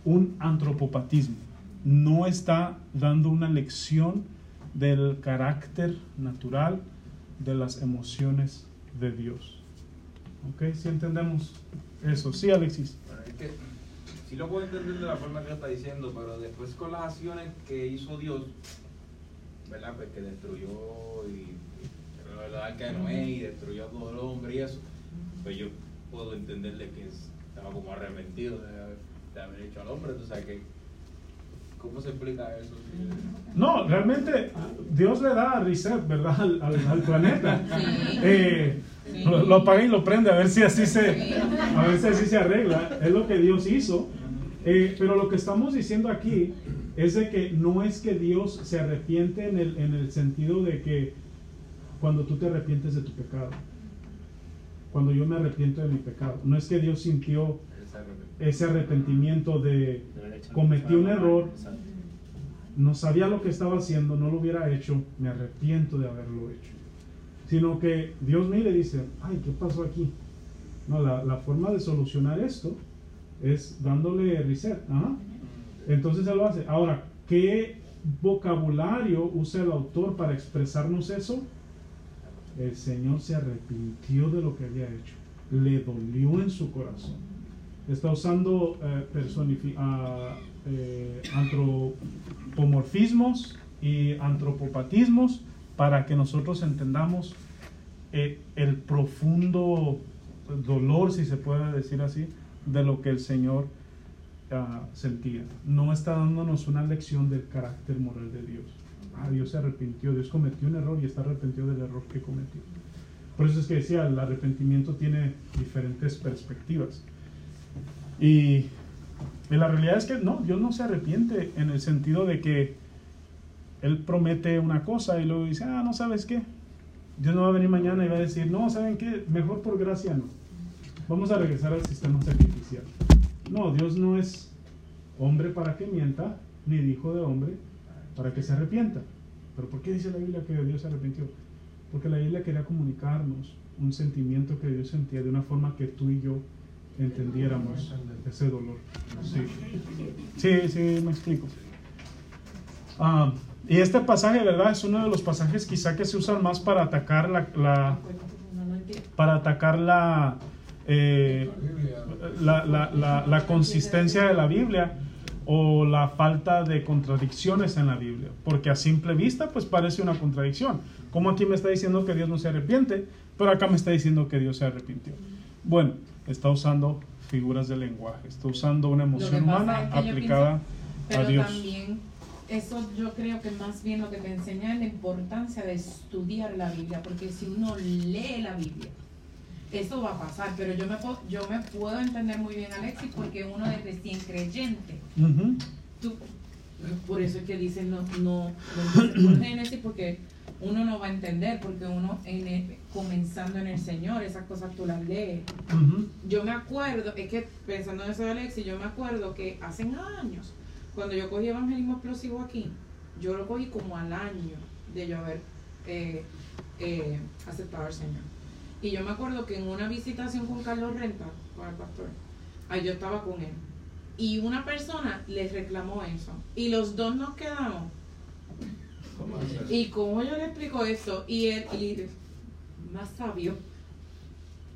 un antropopatismo. No está dando una lección del carácter natural de las emociones de Dios. ¿Ok? Si entendemos eso. Sí, Alexis. Sí lo puedo entender de la forma que lo está diciendo, pero después con las acciones que hizo Dios, ¿verdad? Pues que destruyó y, y el arca de Noé y destruyó a todo el hombre y eso, pues yo puedo entenderle que estaba como arrepentido de haber, de haber hecho al hombre, tú sabes que ¿cómo se explica eso? No, realmente Dios le da reset, ¿verdad? Al, al- al planeta. Eh, lo, lo apaga y lo prende a ver si así se, a ver si así se arregla. Es lo que Dios hizo. Eh, pero lo que estamos diciendo aquí es de que no es que Dios se arrepiente en el, en el sentido de que cuando tú te arrepientes de tu pecado, cuando yo me arrepiento de mi pecado, no es que Dios sintió Ese arrepentimiento. de cometí un error, no sabía lo que estaba haciendo, no lo hubiera hecho, me arrepiento de haberlo hecho. Sino que Dios mira y dice, ay, ¿qué pasó aquí? No, la, la forma de solucionar esto es dándole reset. Entonces Él lo hace. Ahora, ¿qué vocabulario usa el autor para expresarnos eso? El Señor se arrepintió de lo que había hecho. Le dolió en su corazón está usando eh, ah, eh, antropomorfismos y antropopatismos para que nosotros entendamos eh, el profundo dolor, si se puede decir así, de lo que el Señor ah, sentía. No está dándonos una lección del carácter moral de Dios. Ah, Dios se arrepintió, Dios cometió un error y está arrepentido del error que cometió. Por eso es que decía, el arrepentimiento tiene diferentes perspectivas. Y, y la realidad es que no, Dios no se arrepiente en el sentido de que Él promete una cosa y luego dice, ah, no sabes qué. Dios no va a venir mañana y va a decir, no, ¿saben qué? Mejor por gracia no. Vamos a regresar al sistema sacrificial. No, Dios no es hombre para que mienta, ni hijo de hombre para que se arrepienta. Pero ¿por qué dice la Biblia que Dios se arrepintió? Porque la Biblia quería comunicarnos un sentimiento que Dios sentía de una forma que tú y yo entendiéramos ese dolor. Sí, sí, sí me explico. Ah, y este pasaje, ¿verdad? Es uno de los pasajes quizá que se usan más para atacar la, la- para atacar la, eh, la, la- la- la consistencia de la Biblia o la falta de contradicciones en la Biblia. Porque a simple vista, pues parece una contradicción. Como aquí me está diciendo que Dios no se arrepiente, pero acá me está diciendo que Dios se arrepintió. Bueno, está usando figuras de lenguaje, está usando una emoción humana es que yo aplicada a Pero Dios. también, eso yo creo que más bien lo que te enseña es la importancia de estudiar la Biblia, porque si uno lee la Biblia, eso va a pasar, pero yo me, puedo, yo me puedo entender muy bien, Alexis, porque uno de recién creyente, Ujú. tú, por eso es que dicen no, no, no por Génesis, porque uno no va a entender, porque uno en el- comenzando en el Señor, esas cosas tú las lees. Ujú. Yo me acuerdo, es que pensando en eso de Alexis, yo me acuerdo que hace años, cuando yo cogí evangelismo explosivo aquí, yo lo cogí como al año de yo haber eh, eh, aceptado al Señor. Y yo me acuerdo que en una visitación con Carlos Renta, con el pastor, ahí yo estaba con él. Y una persona les reclamó eso. Y los dos nos quedamos. ¿Cómo? ¿Y cómo yo le explico eso? Y él, y más sabio,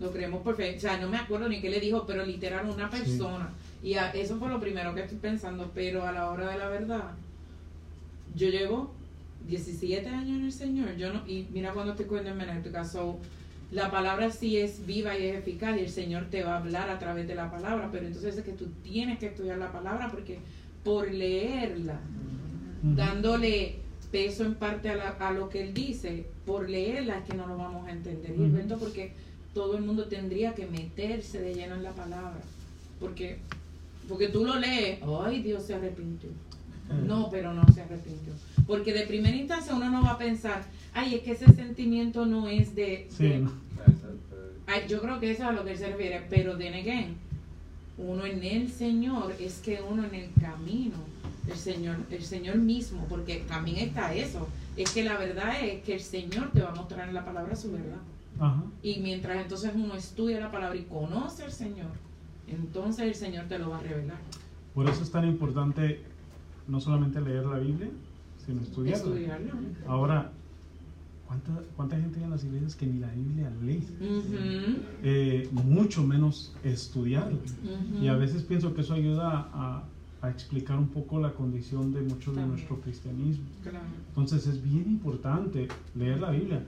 lo creemos perfecto. O sea, no me acuerdo ni qué le dijo, pero literal una persona. Y a- eso fue lo primero que estoy pensando, pero a la hora de la verdad, yo llevo 17 años en el Señor. Yo no, y mira cuando estoy cogiendo hermenéutica, so, la palabra sí es viva y es eficaz y el Señor te va a hablar a través de la palabra, pero entonces es que tú tienes que estudiar la palabra porque por leerla dándole peso en parte a, la- a lo que él dice, por leerla es que no lo vamos a entender, Ujú. Gilberto, porque todo el mundo tendría que meterse de lleno en la palabra, porque, porque tú lo lees, ay Dios se arrepintió, no, pero no se arrepintió, porque de primera instancia uno no va a pensar, ay, es que ese sentimiento no es de... Sí, de- yo creo que eso es a lo que él se refiere, pero then again, uno en el Señor es que uno en el camino, el Señor, el Señor mismo, porque también está eso, es que la verdad es que el Señor te va a mostrar en la palabra su verdad. Ajá. Y mientras entonces uno estudia la palabra y conoce al Señor, entonces el Señor te lo va a revelar. Por eso es tan importante no solamente leer la Biblia, sino estudiarla. Ahora, ¿cuánta, ¿cuánta gente hay en las iglesias que ni la Biblia lee? Eh, mucho menos estudiarla. Y a veces pienso que eso ayuda a, a explicar un poco la condición de mucho de nuestro cristianismo. Claro. Entonces es bien importante leer la Biblia.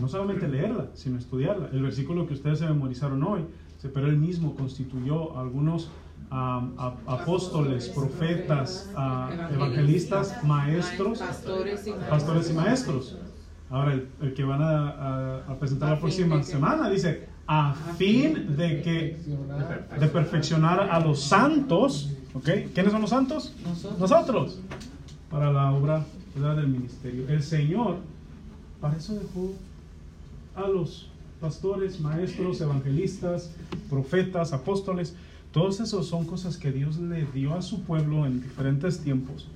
No solamente leerla, sino estudiarla. El versículo que ustedes se memorizaron hoy, pero él mismo constituyó algunos apóstoles, profetas, evangelistas, maestros, Pastores y maestros. Ahora, el, que van a, presentar la próxima semana dice, a fin de que de perfeccionar a los santos, ¿ok? ¿Quiénes son los santos? Nosotros. Para la obra del ministerio. El Señor, para eso dejó a los pastores, maestros, evangelistas, profetas, apóstoles. Todos esos son cosas que Dios le dio a su pueblo en diferentes tiempos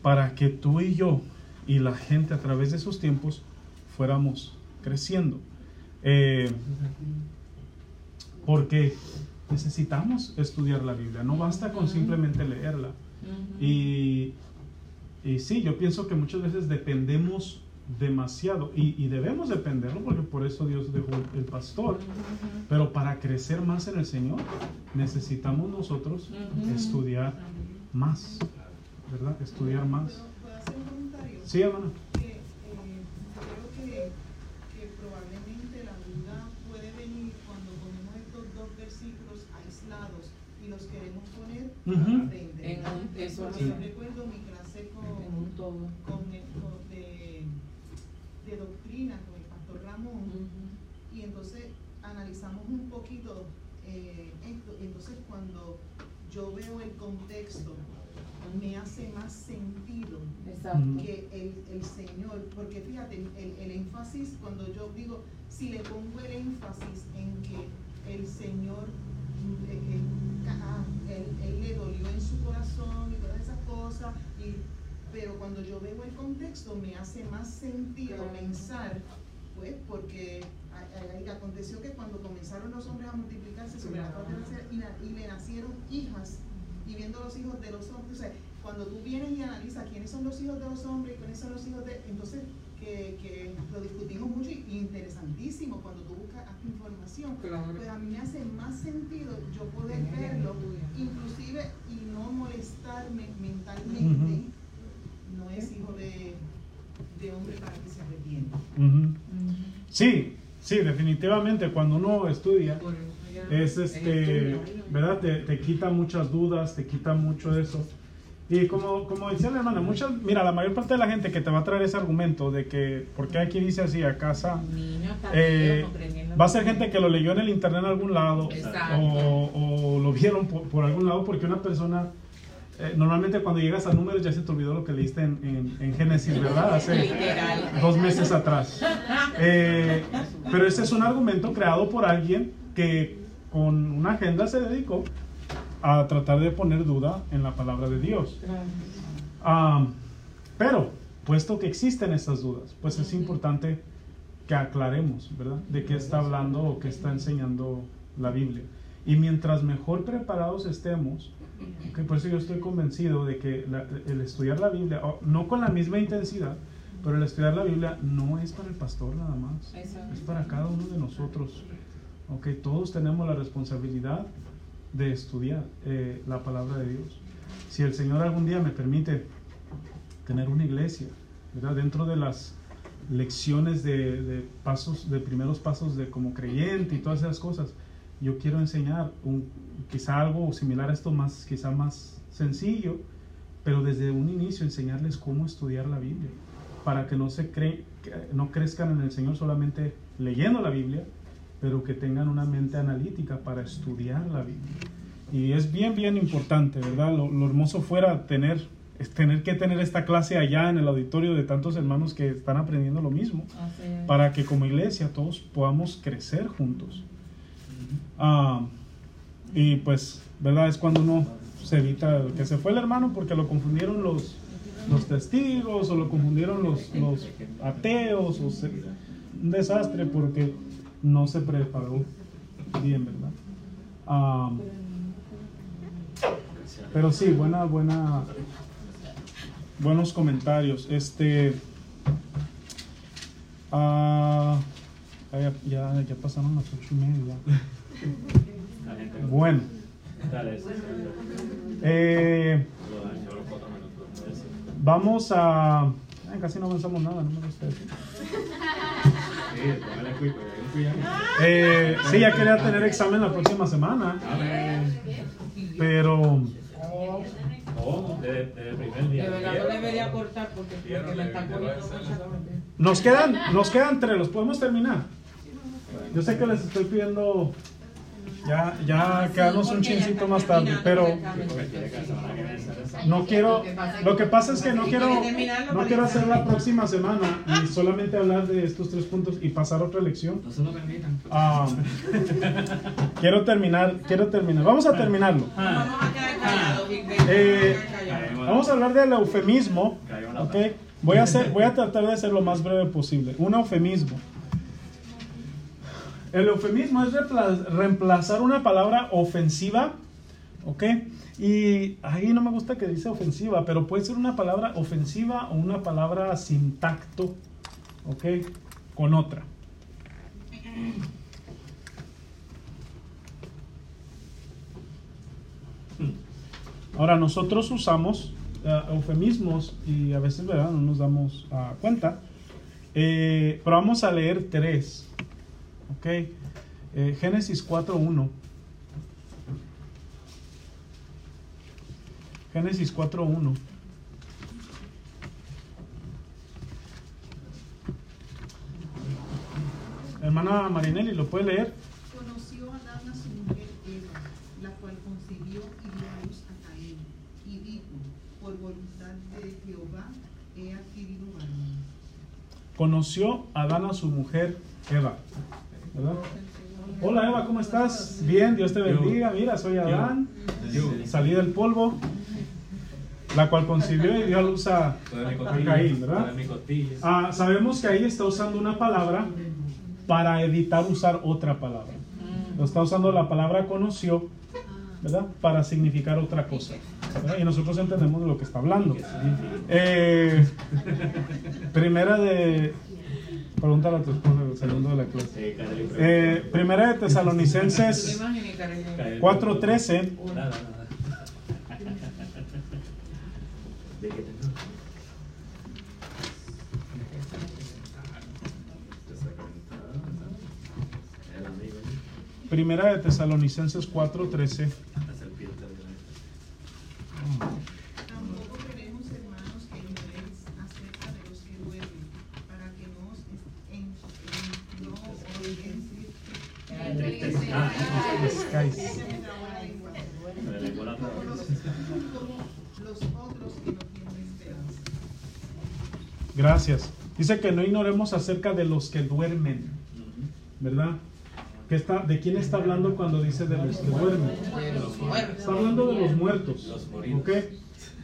para que tú y yo y la gente a través de esos tiempos fuéramos creciendo. Eh, porque necesitamos estudiar la Biblia, no basta con simplemente leerla. Y, y sí, yo pienso que muchas veces dependemos demasiado y, y debemos dependerlo porque por eso Dios dejó el, pastor. Pero para crecer más en el Señor necesitamos nosotros estudiar más, ¿verdad? Estudiar más. ¿Puedo hacer un comentario? Sí, hermana. que creo que, que probablemente la duda puede venir cuando ponemos estos dos versículos aislados y los queremos poner Ujú. frente. En un- eso así. yo recuerdo mi clase con, En un todo. con el- con de doctrina con el pastor Ramón. Y entonces analizamos un poquito eh, esto. Y entonces cuando yo veo el contexto me hace más sentido Exacto. que el, el Señor, porque fíjate, el, el- énfasis, cuando yo digo, si le pongo el énfasis en que el Señor, eh, eh, ah, él, él le dolió en su corazón y todas esas cosas, y, pero cuando texto me hace más sentido pensar, pues, porque a- a- y aconteció que cuando comenzaron los hombres a multiplicarse sobre la faz de la tierra y, le nacieron hijas, y viendo los hijos de los hombres, o sea, cuando tú vienes y analizas quiénes son los hijos de los hombres y quiénes son los hijos de, entonces que, que lo discutimos mucho y, interesantísimo cuando tú buscas información, pues a mí me hace más sentido yo poder verlo, inclusive y no molestarme mentalmente, es hijo de, de hombre para que se arrepienta. Sí, sí, definitivamente cuando uno estudia es este, ¿verdad? Te, te quita muchas dudas, te quita mucho eso. Y como, como decía la hermana, muchas, mira, la mayor parte de la gente que te va a traer ese argumento de que, ¿por qué aquí dice así a casa? Eh, va a ser gente que lo leyó en el internet en algún lado o, o lo vieron por, por algún lado porque una persona eh, normalmente cuando llegas a números ya se te olvidó lo que leíste en, en- en Génesis, ¿verdad? Hace dos meses atrás. Eh, pero ese es un argumento creado por alguien que con una agenda se dedicó a tratar de poner duda en la palabra de Dios. Ah, pero, puesto que existen estas dudas, pues es importante que aclaremos, ¿verdad? De qué está hablando o qué está enseñando la Biblia. Y mientras mejor preparados estemos, que por eso yo estoy convencido de que la- el estudiar la Biblia, no con la misma intensidad, pero el estudiar la Biblia no es para el pastor nada más, es para cada uno de nosotros. Ok, todos tenemos la responsabilidad de estudiar eh, la palabra de Dios. Si el Señor algún día me permite tener una iglesia, ¿verdad? Dentro de las lecciones de, de pasos, de primeros pasos de como creyente y todas esas cosas, yo quiero enseñar un, quizá algo similar a esto, más, quizá más sencillo, pero desde un inicio enseñarles cómo estudiar la Biblia, para que no, se cre- que no crezcan en el Señor solamente leyendo la Biblia, pero que tengan una mente analítica para estudiar la Biblia. Y es bien, bien importante, ¿verdad? Lo, lo hermoso fuera tener, es tener que tener esta clase allá en el auditorio de tantos hermanos que están aprendiendo lo mismo, para que como iglesia todos podamos crecer juntos. Ah, y pues, ¿verdad? Es cuando uno se evita que se fue el hermano porque lo confundieron los, los testigos o lo confundieron los, los ateos o un desastre porque no se preparó bien, ¿verdad? Ah, pero sí, buena, buena, buenos comentarios. Este, ah, ya, ya, ya pasaron las ocho y media. Bueno, eh, Lo dañó los cuatro minutos. Eso. vamos a... ay, casi no avanzamos nada, no me gusta. Eh, sí, ya quería tener examen la próxima semana, pero Oh, nos quedan, nos quedan tres, los podemos terminar. Yo sé que les estoy pidiendo ya, ya quedarnos un chincito más tarde, pero no quiero, lo que pasa es que no quiero, no quiero hacer la próxima semana y solamente hablar de estos tres puntos y pasar a otra lección. No se lo permitan. Ah, quiero terminar, quiero terminar. Vamos a terminarlo. Vamos a quedar callados, Big Ben. Eh, Vamos a hablar del eufemismo. ¿ok? Voy a, hacer, voy a tratar de ser lo más breve posible. Un eufemismo. El eufemismo es reemplazar una palabra ofensiva. ¿Ok? Y ahí no me gusta que dice ofensiva, pero puede ser una palabra ofensiva o una palabra sin tacto. ¿Ok? Con otra. Ahora, nosotros usamos eh, eufemismos y a veces, ¿verdad? No nos damos ah, cuenta. Eh, pero vamos a leer tres. ¿Ok? Eh, Génesis 4.1. Génesis 4.1. Hermana Marinelli, ¿lo puede leer? Conoció Adán a su mujer Eva, la cual concibió y dio a luz a Caín, y dijo, por voluntad de Jehová he adquirido varón. conoció Adán a su mujer Eva. ¿Verdad? Hola Eva, ¿cómo estás? Bien, Dios te bendiga. Mira, soy Adán. Salí del polvo. la cual concibió y dio a luz a, Caín, ¿verdad? Ah, sabemos que ahí está usando una palabra para evitar usar otra palabra. Lo está usando la palabra conoció, ¿verdad? Para significar otra cosa. ¿verdad? Y nosotros entendemos de lo que está hablando. Eh, primera de... Pregúntale a tu esposa el segundo de la clase. Eh, primera de Tesalonicenses imagen y Karen. Kareli, 4.13. Nada, nada. ¿De qué te Primera de Tesalonicenses 4.13. Tampoco queremos, hermanos, que ignoréis acerca de los que duermen, para que no os en, en- no Gracias. Dice que no ignoremos acerca de los que duermen, ¿verdad? ¿Qué está, ¿De quién está hablando cuando dice de los que duermen? Está hablando de los muertos. ¿ok?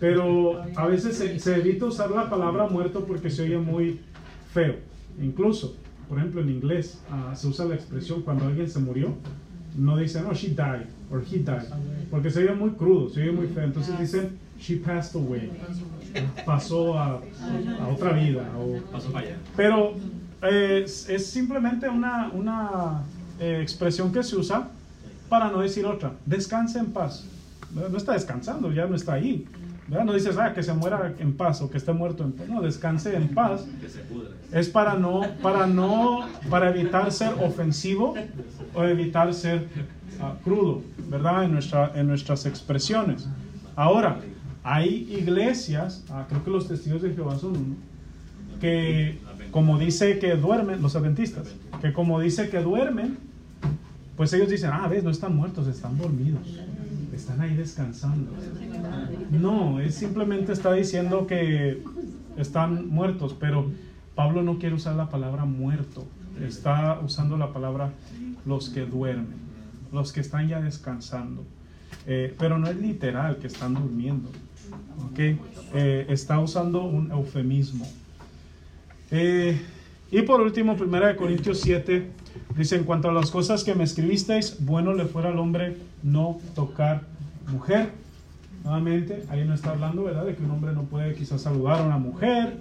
Pero a veces se, se evita usar la palabra muerto porque se oye muy feo. Incluso, por ejemplo, en inglés ah, se usa la expresión cuando alguien se murió. No dicen, oh, she died, or he died. Porque se oye muy crudo, se oye muy feo. Entonces dicen, she passed away. Pasó a, a otra vida. O, Paso para allá. pero eh, es, es simplemente una, una eh, expresión que se usa para no decir otra. Descanse en paz. ¿Verdad? No está descansando, ya no está ahí. ¿Verdad? No dices, ah, que se muera en paz o que esté muerto en paz. No, descanse en paz. Que se pudra. Es para no, para no, para evitar ser ofensivo o evitar ser ah, crudo, ¿verdad? En, nuestra, en nuestras expresiones. Ahora, hay iglesias, ah, creo que los testigos de Jehová son uno, que como dice que duermen, los adventistas, que como dice que duermen, pues ellos dicen, ah, ves, no están muertos, están dormidos, están ahí descansando. No, es simplemente está diciendo que están muertos, pero Pablo no quiere usar la palabra muerto, está usando la palabra los que duermen, los que están ya descansando. Eh, pero no es literal que están durmiendo, ¿ok? Eh, está usando un eufemismo. Eh, y por último, 1 Corintios 7 dice, en cuanto a las cosas que me escribisteis, bueno le fuera al hombre no tocar mujer. Nuevamente, ahí no está hablando, ¿verdad?, de que un hombre no puede quizás saludar a una mujer.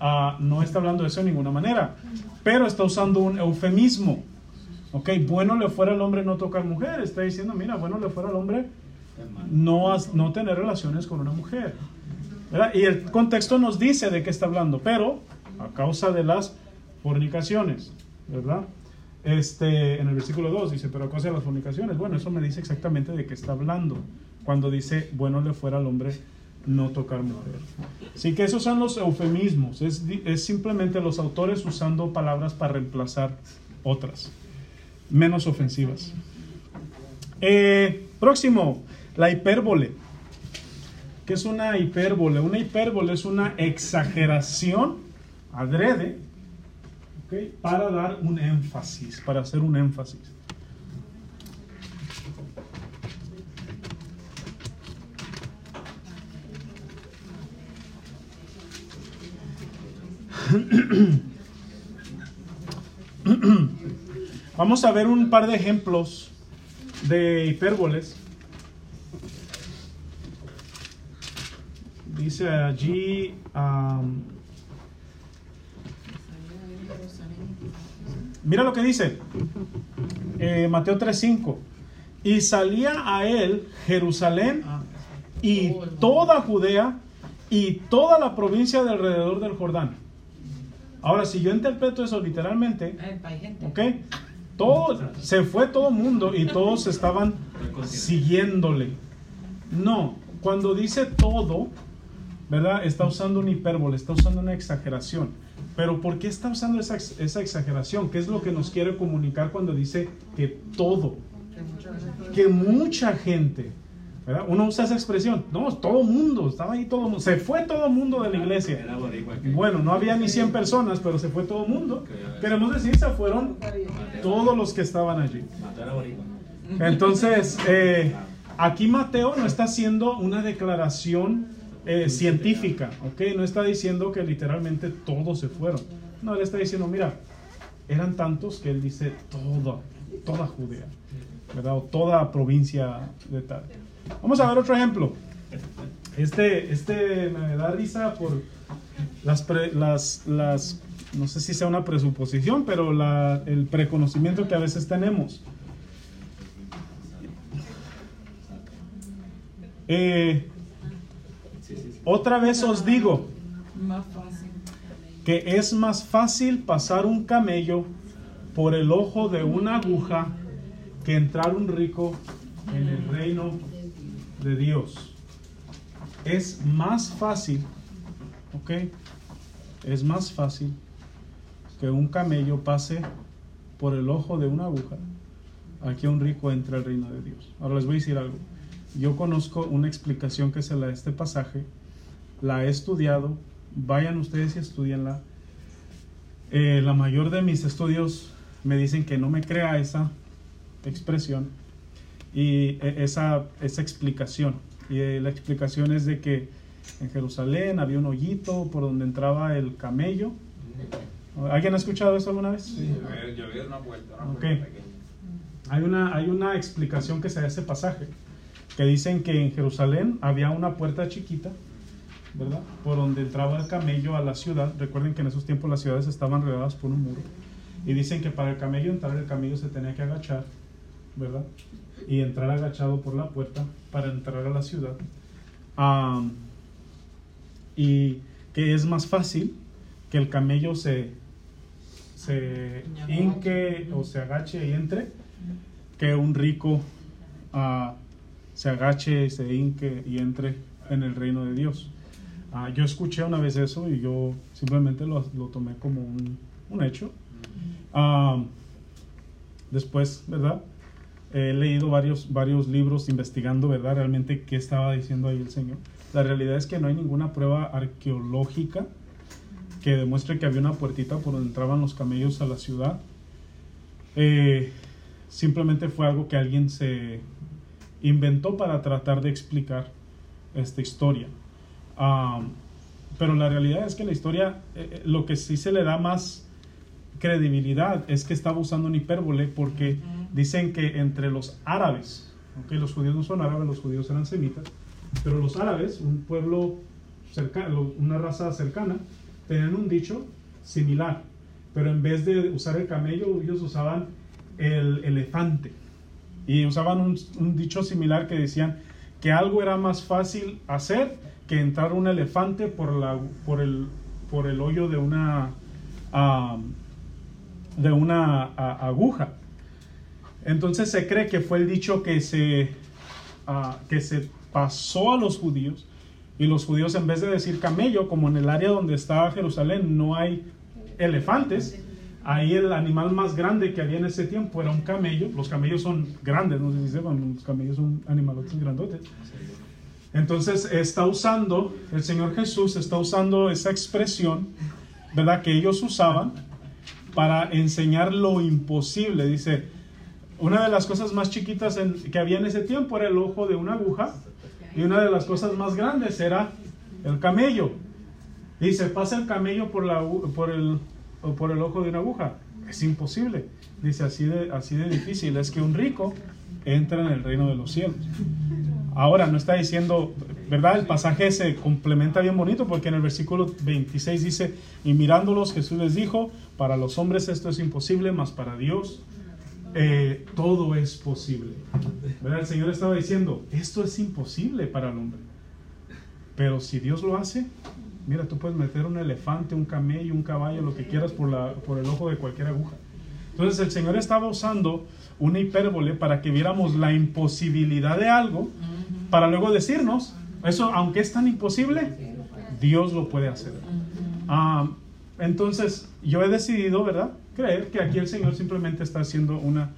Ah, no está hablando de eso de ninguna manera. Pero está usando un eufemismo. Ok, bueno le fuera al hombre no tocar mujer. Está diciendo, mira, bueno le fuera al hombre no, no tener relaciones con una mujer. ¿verdad? Y el contexto nos dice de qué está hablando, pero a causa de las fornicaciones, ¿verdad? Este, en el versículo 2 dice, pero a de las fornicaciones, bueno, eso me dice exactamente de qué está hablando, cuando dice, bueno le fuera al hombre no tocar mujer. Así que esos son los eufemismos, es, es simplemente los autores usando palabras para reemplazar otras, menos ofensivas. Eh, próximo, la hipérbole. ¿Qué es una hipérbole? Una hipérbole es una exageración adrede ¿ok? para dar un énfasis, para hacer un énfasis. Vamos a ver un par de ejemplos de hipérboles. Dice allí, am, mira lo que dice, eh, Mateo 3:5, y salía a él Jerusalén y toda Judea y toda la provincia de alrededor del Jordán. Ahora, si yo interpreto eso literalmente, ¿ok? Todo, se fue todo el mundo y todos estaban siguiéndole. No, cuando dice todo, ¿verdad? Está usando un hipérbole, está usando una exageración. Pero ¿por qué está usando esa, esa exageración? ¿Qué es lo que nos quiere comunicar cuando dice que todo? Que mucha gente, ¿verdad? Uno usa esa expresión, no, todo mundo, estaba ahí todo mundo, se fue todo mundo de la iglesia. Que- Bueno, no había ni 100 personas, pero se fue todo mundo. Queremos decir, se fueron todos los que estaban allí. Entonces, eh, aquí Mateo no está haciendo una declaración eh, científica, ¿ok? No está diciendo que literalmente todos se fueron. No, él está diciendo, mira, eran tantos que él dice toda, toda Judea, ¿verdad? O toda provincia de tal. Vamos a ver otro ejemplo. Este, este me da risa por las, pre- las, las, no sé si sea una presuposición, pero la, el preconocimiento que a veces tenemos. Eh, otra vez os digo que es más fácil pasar un camello por el ojo de una aguja que entrar un rico en el reino de Dios. Es más fácil, ¿ok? Es más fácil que un camello pase por el ojo de una aguja a que un rico entre al reino de Dios. Ahora les voy a decir algo. Yo conozco una explicación que se la da este pasaje, la he estudiado, vayan ustedes y estudienla. Eh, la mayor de mis estudios me dicen que no me crea esa expresión y eh, esa, esa explicación. Y eh, la explicación es de que en Jerusalén había un hoyito por donde entraba el camello. ¿Alguien ha escuchado eso alguna vez? Ver, Yo vi una puerta, una puerta. Hay una, hay una explicación que se da a ese pasaje, que dicen que en Jerusalén había una puerta chiquita, ¿verdad? Por donde entraba el camello a la ciudad. Recuerden que en esos tiempos las ciudades estaban rodeadas por un muro. Y dicen que para el camello entrar, el camello se tenía que agachar, ¿verdad? Y entrar agachado por la puerta para entrar a la ciudad. Y que es más fácil que el camello se, se hinque o se agache y entre que un rico ah, se agache, se hinque y entre en el reino de Dios. Ah, yo escuché una vez eso y yo simplemente lo, lo tomé como un, un hecho. Ah, después, ¿verdad? He leído varios, varios libros investigando, ¿verdad? Realmente qué estaba diciendo ahí el Señor. La realidad es que no hay ninguna prueba arqueológica que demuestre que había una puertita por donde entraban los camellos a la ciudad. Eh, simplemente fue algo que alguien se inventó para tratar de explicar esta historia. Ah, pero la realidad es que la historia, eh, eh, lo que sí se le da más credibilidad es que estaba usando un hipérbole porque dicen que entre los árabes, aunque los judíos no son árabes, los judíos eran semitas, pero los árabes, un pueblo cercano, una raza cercana, tenían un dicho similar, pero en vez de usar el camello, ellos usaban el elefante. Y usaban un, un dicho similar que decían que algo era más fácil hacer que entrar un elefante por, la, por, el, por el hoyo de una, de una aguja. Entonces se cree que fue el dicho que se, ah, que se pasó a los judíos y los judíos en vez de decir camello, como en el área donde está Jerusalén no hay elefantes, ahí el animal más grande que había en ese tiempo era un camello. Los camellos son grandes, no sé si sepan, los camellos son animalotes grandotes. Entonces está usando, el Señor Jesús está usando esa expresión, ¿verdad? Que ellos usaban para enseñar lo imposible. Dice, una de las cosas más chiquitas que había en ese tiempo era el ojo de una aguja y una de las cosas más grandes era el camello. Dice, pasa el camello por, la, por, el, por el ojo de una aguja. Es imposible. Dice, así de, así de difícil es que un rico entra en el reino de los cielos. Ahora, no está diciendo, ¿verdad? El pasaje se complementa bien bonito porque en el versículo 26 dice, y mirándolos Jesús les dijo, para los hombres esto es imposible, mas para Dios eh, todo es posible. ¿Verdad? El Señor estaba diciendo, esto es imposible para el hombre. Pero si Dios lo hace, mira, tú puedes meter un elefante, un camello, un caballo, lo que quieras por, la, por el ojo de cualquier aguja. Entonces el Señor estaba usando una hipérbole para que viéramos la imposibilidad de algo, para luego decirnos, eso, aunque es tan imposible, Dios lo puede hacer. Ah, entonces, yo he decidido, ¿verdad? Creer que aquí el Señor simplemente está haciendo una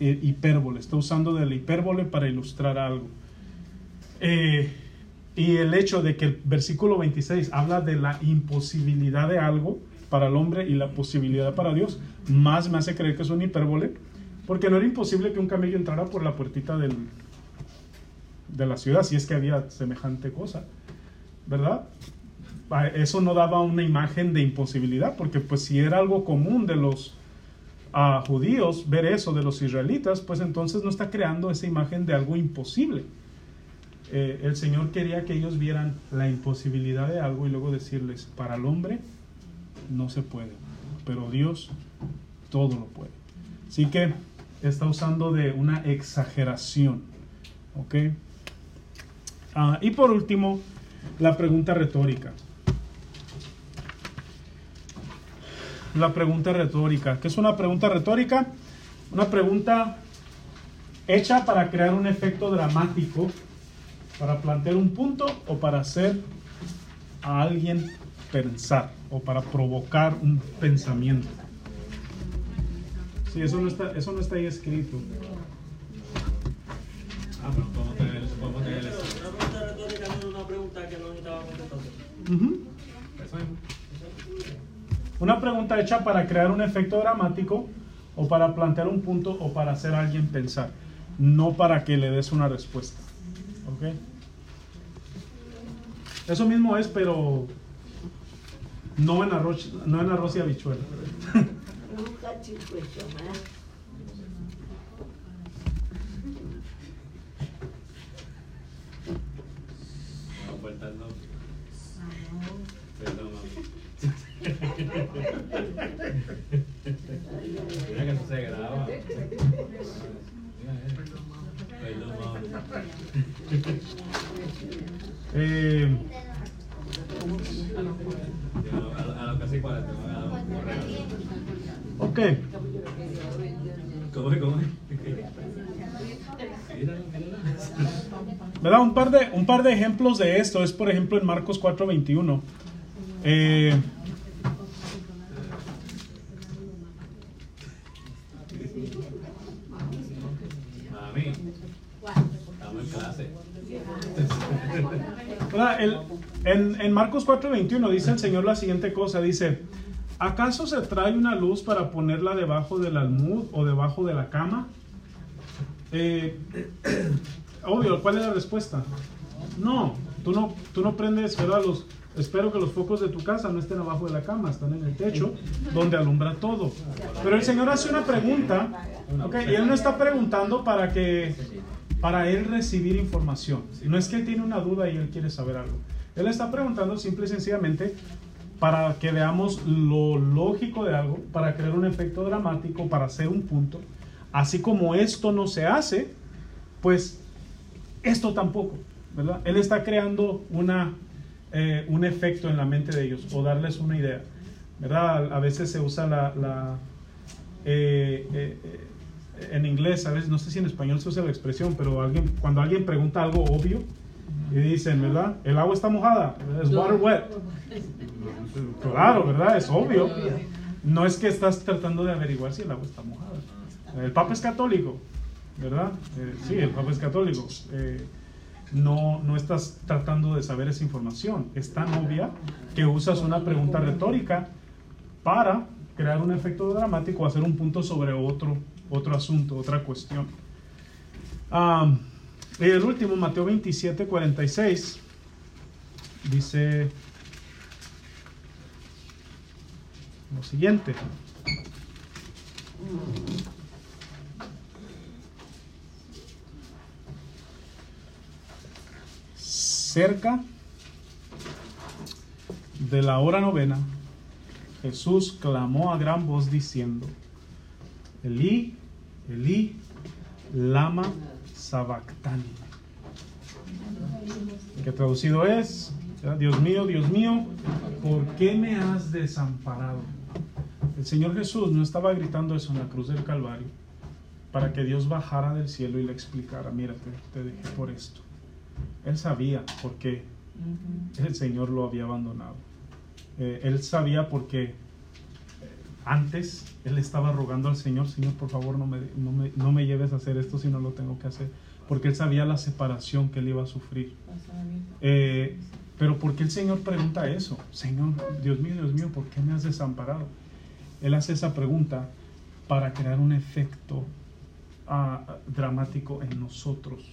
eh, hipérbole, está usando de la hipérbole para ilustrar algo. Eh, y el hecho de que el versículo 26 habla de la imposibilidad de algo para el hombre y la posibilidad para Dios, más me hace creer que es una hipérbole, porque no era imposible que un camello entrara por la puertita del, de la ciudad, si es que había semejante cosa. ¿verdad? Ah, Eso no daba una imagen de imposibilidad, porque pues si era algo común de los ah, judíos ver eso de los israelitas, pues entonces no está creando esa imagen de algo imposible. Eh, el Señor quería que ellos vieran la imposibilidad de algo y luego decirles, para el hombre no se puede, pero Dios todo lo puede. Así que está usando de una exageración. ¿Ok? Ah, y por último, la pregunta retórica. La pregunta retórica. ¿Qué es una pregunta retórica? Una pregunta hecha para crear un efecto dramático, para plantear un punto o para hacer a alguien pensar o para provocar un pensamiento. Sí, eso no está, eso no está ahí escrito. Ah, pero podemos tener, podemos tener eso. Una pregunta retórica no es una pregunta que no necesitaba Una pregunta hecha para crear un efecto dramático o para plantear un punto o para hacer a alguien pensar, no para que le des una respuesta. ¿Ok? Eso mismo es, pero no en arroz, no en arroz y habichuela. Eh, A lo- a lo- a lo casi 40, me van a dar un regalo. ok, ¿Cómo es? ¿Cómo es? Míralo, míralo. ¿verdad? Un par, de, un par de ejemplos de esto es, por ejemplo, en Marcos 4:21. Eh, en El- en, en Marcos 4:21 dice el Señor la siguiente cosa, dice, ¿acaso se trae una luz para ponerla debajo del almud o debajo de la cama? Eh, obvio, ¿cuál es la respuesta? No, tú no, tú no prendes, ¿verdad? Los, espero que los focos de tu casa no estén abajo de la cama, están en el techo, donde alumbra todo. Pero el Señor hace una pregunta, ¿ok? Y Él no está preguntando para que, para Él recibir información. No es que Él tiene una duda y Él quiere saber algo. Él está preguntando simple y sencillamente para que veamos lo lógico de algo, para crear un efecto dramático, para hacer un punto. Así como esto no se hace, pues esto tampoco, ¿verdad? Él está creando una, eh, un efecto en la mente de ellos o darles una idea, ¿verdad? A, veces se usa la... eh, eh, en inglés, a veces, no sé si en español se usa la expresión, pero alguien, cuando alguien pregunta algo obvio y dicen, ¿verdad? El agua está mojada, es water wet. Claro, ¿verdad? Es obvio. No es que estás tratando de averiguar si el agua está mojada. El Papa es católico, ¿verdad? Eh, sí, el Papa es católico. Eh, no, no estás tratando de saber esa información. Es tan obvia que usas una pregunta retórica para crear un efecto dramático hacer un punto sobre otro, otro asunto, otra cuestión. Y el último, Mateo 27, 46, dice lo siguiente. Cerca de la hora novena, Jesús clamó a gran voz diciendo, Elí, Elí, lama sabactani. Que traducido es. Dios mío, Dios mío, ¿por qué me has desamparado? El Señor Jesús no estaba gritando eso en la cruz del Calvario para que Dios bajara del cielo y le explicara, mira, te, te dejé por esto. Él sabía por qué el Señor lo había abandonado. Eh, él sabía porque eh, antes él estaba rogando al Señor, Señor, por favor no me, no, me, no me lleves a hacer esto si no lo tengo que hacer. Porque él sabía la separación que él iba a sufrir. Eh, pero ¿por qué el Señor pregunta eso? Señor, Dios mío, Dios mío, ¿por qué me has desamparado? Él hace esa pregunta para crear un efecto ah, dramático en nosotros,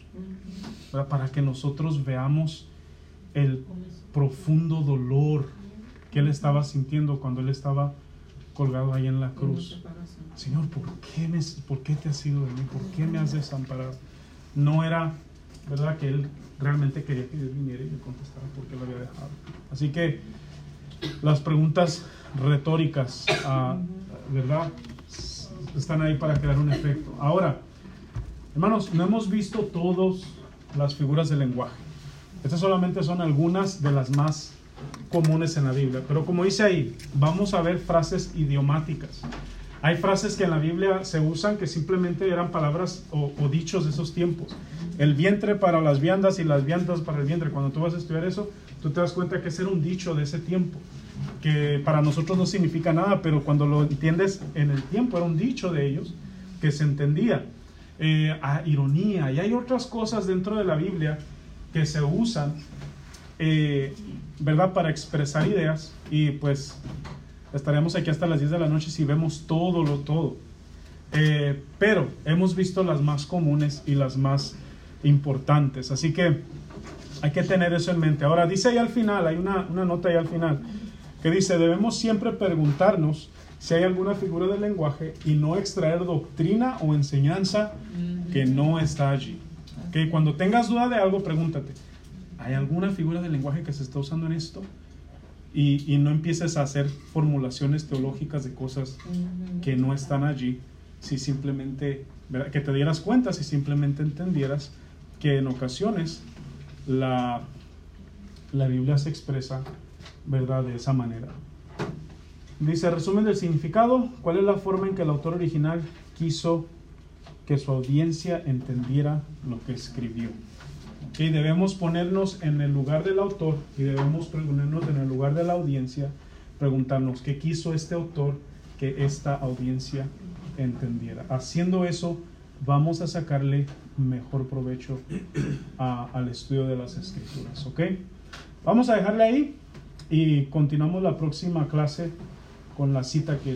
¿verdad? para que nosotros veamos el profundo dolor que él estaba sintiendo cuando él estaba colgado ahí en la cruz. Señor, ¿por qué, me, ¿por qué te has ido de mí? ¿Por qué me has desamparado? No era, ¿verdad? Que él realmente quería que Dios viniera y le contestara por qué lo había dejado. Así que las preguntas retóricas, ah, ¿verdad? Están ahí para crear un efecto. Ahora, hermanos, no hemos visto todas las figuras del lenguaje. Estas solamente son algunas de las más comunes en la Biblia. Pero como dice ahí, vamos a ver frases idiomáticas. Hay frases que en la Biblia se usan que simplemente eran palabras o, o, dichos de esos tiempos. El vientre para las viandas y las viandas para el vientre. Cuando tú vas a estudiar eso, tú te das cuenta que ese era un dicho de ese tiempo. Que para nosotros no significa nada, pero cuando lo entiendes en el tiempo, era un dicho de ellos que se entendía. Eh, a ironía. Y hay otras cosas dentro de la Biblia que se usan, eh, ¿verdad? Para expresar ideas. Y pues estaremos aquí hasta las 10 de la noche si vemos todo lo todo. Eh, pero hemos visto las más comunes y las más importantes. Así que hay que tener eso en mente. Ahora dice ahí al final, hay una, una nota ahí al final, que dice, debemos siempre preguntarnos si hay alguna figura del lenguaje y no extraer doctrina o enseñanza que no está allí. Que cuando tengas duda de algo, pregúntate, ¿hay alguna figura del lenguaje que se está usando en esto? Y, y no empieces a hacer formulaciones teológicas de cosas que no están allí, si simplemente, ¿verdad? que te dieras cuenta, si simplemente entendieras que en ocasiones la, la Biblia se expresa, ¿verdad?, de esa manera. Dice, resumen del significado, ¿cuál es la forma en que el autor original quiso que su audiencia entendiera lo que escribió? Y debemos ponernos en el lugar del autor y debemos ponernos en el lugar de la audiencia, preguntarnos qué quiso este autor que esta audiencia entendiera. Haciendo eso, vamos a sacarle mejor provecho al estudio de las escrituras, ¿ok? Vamos a dejarle ahí y continuamos la próxima clase con la cita que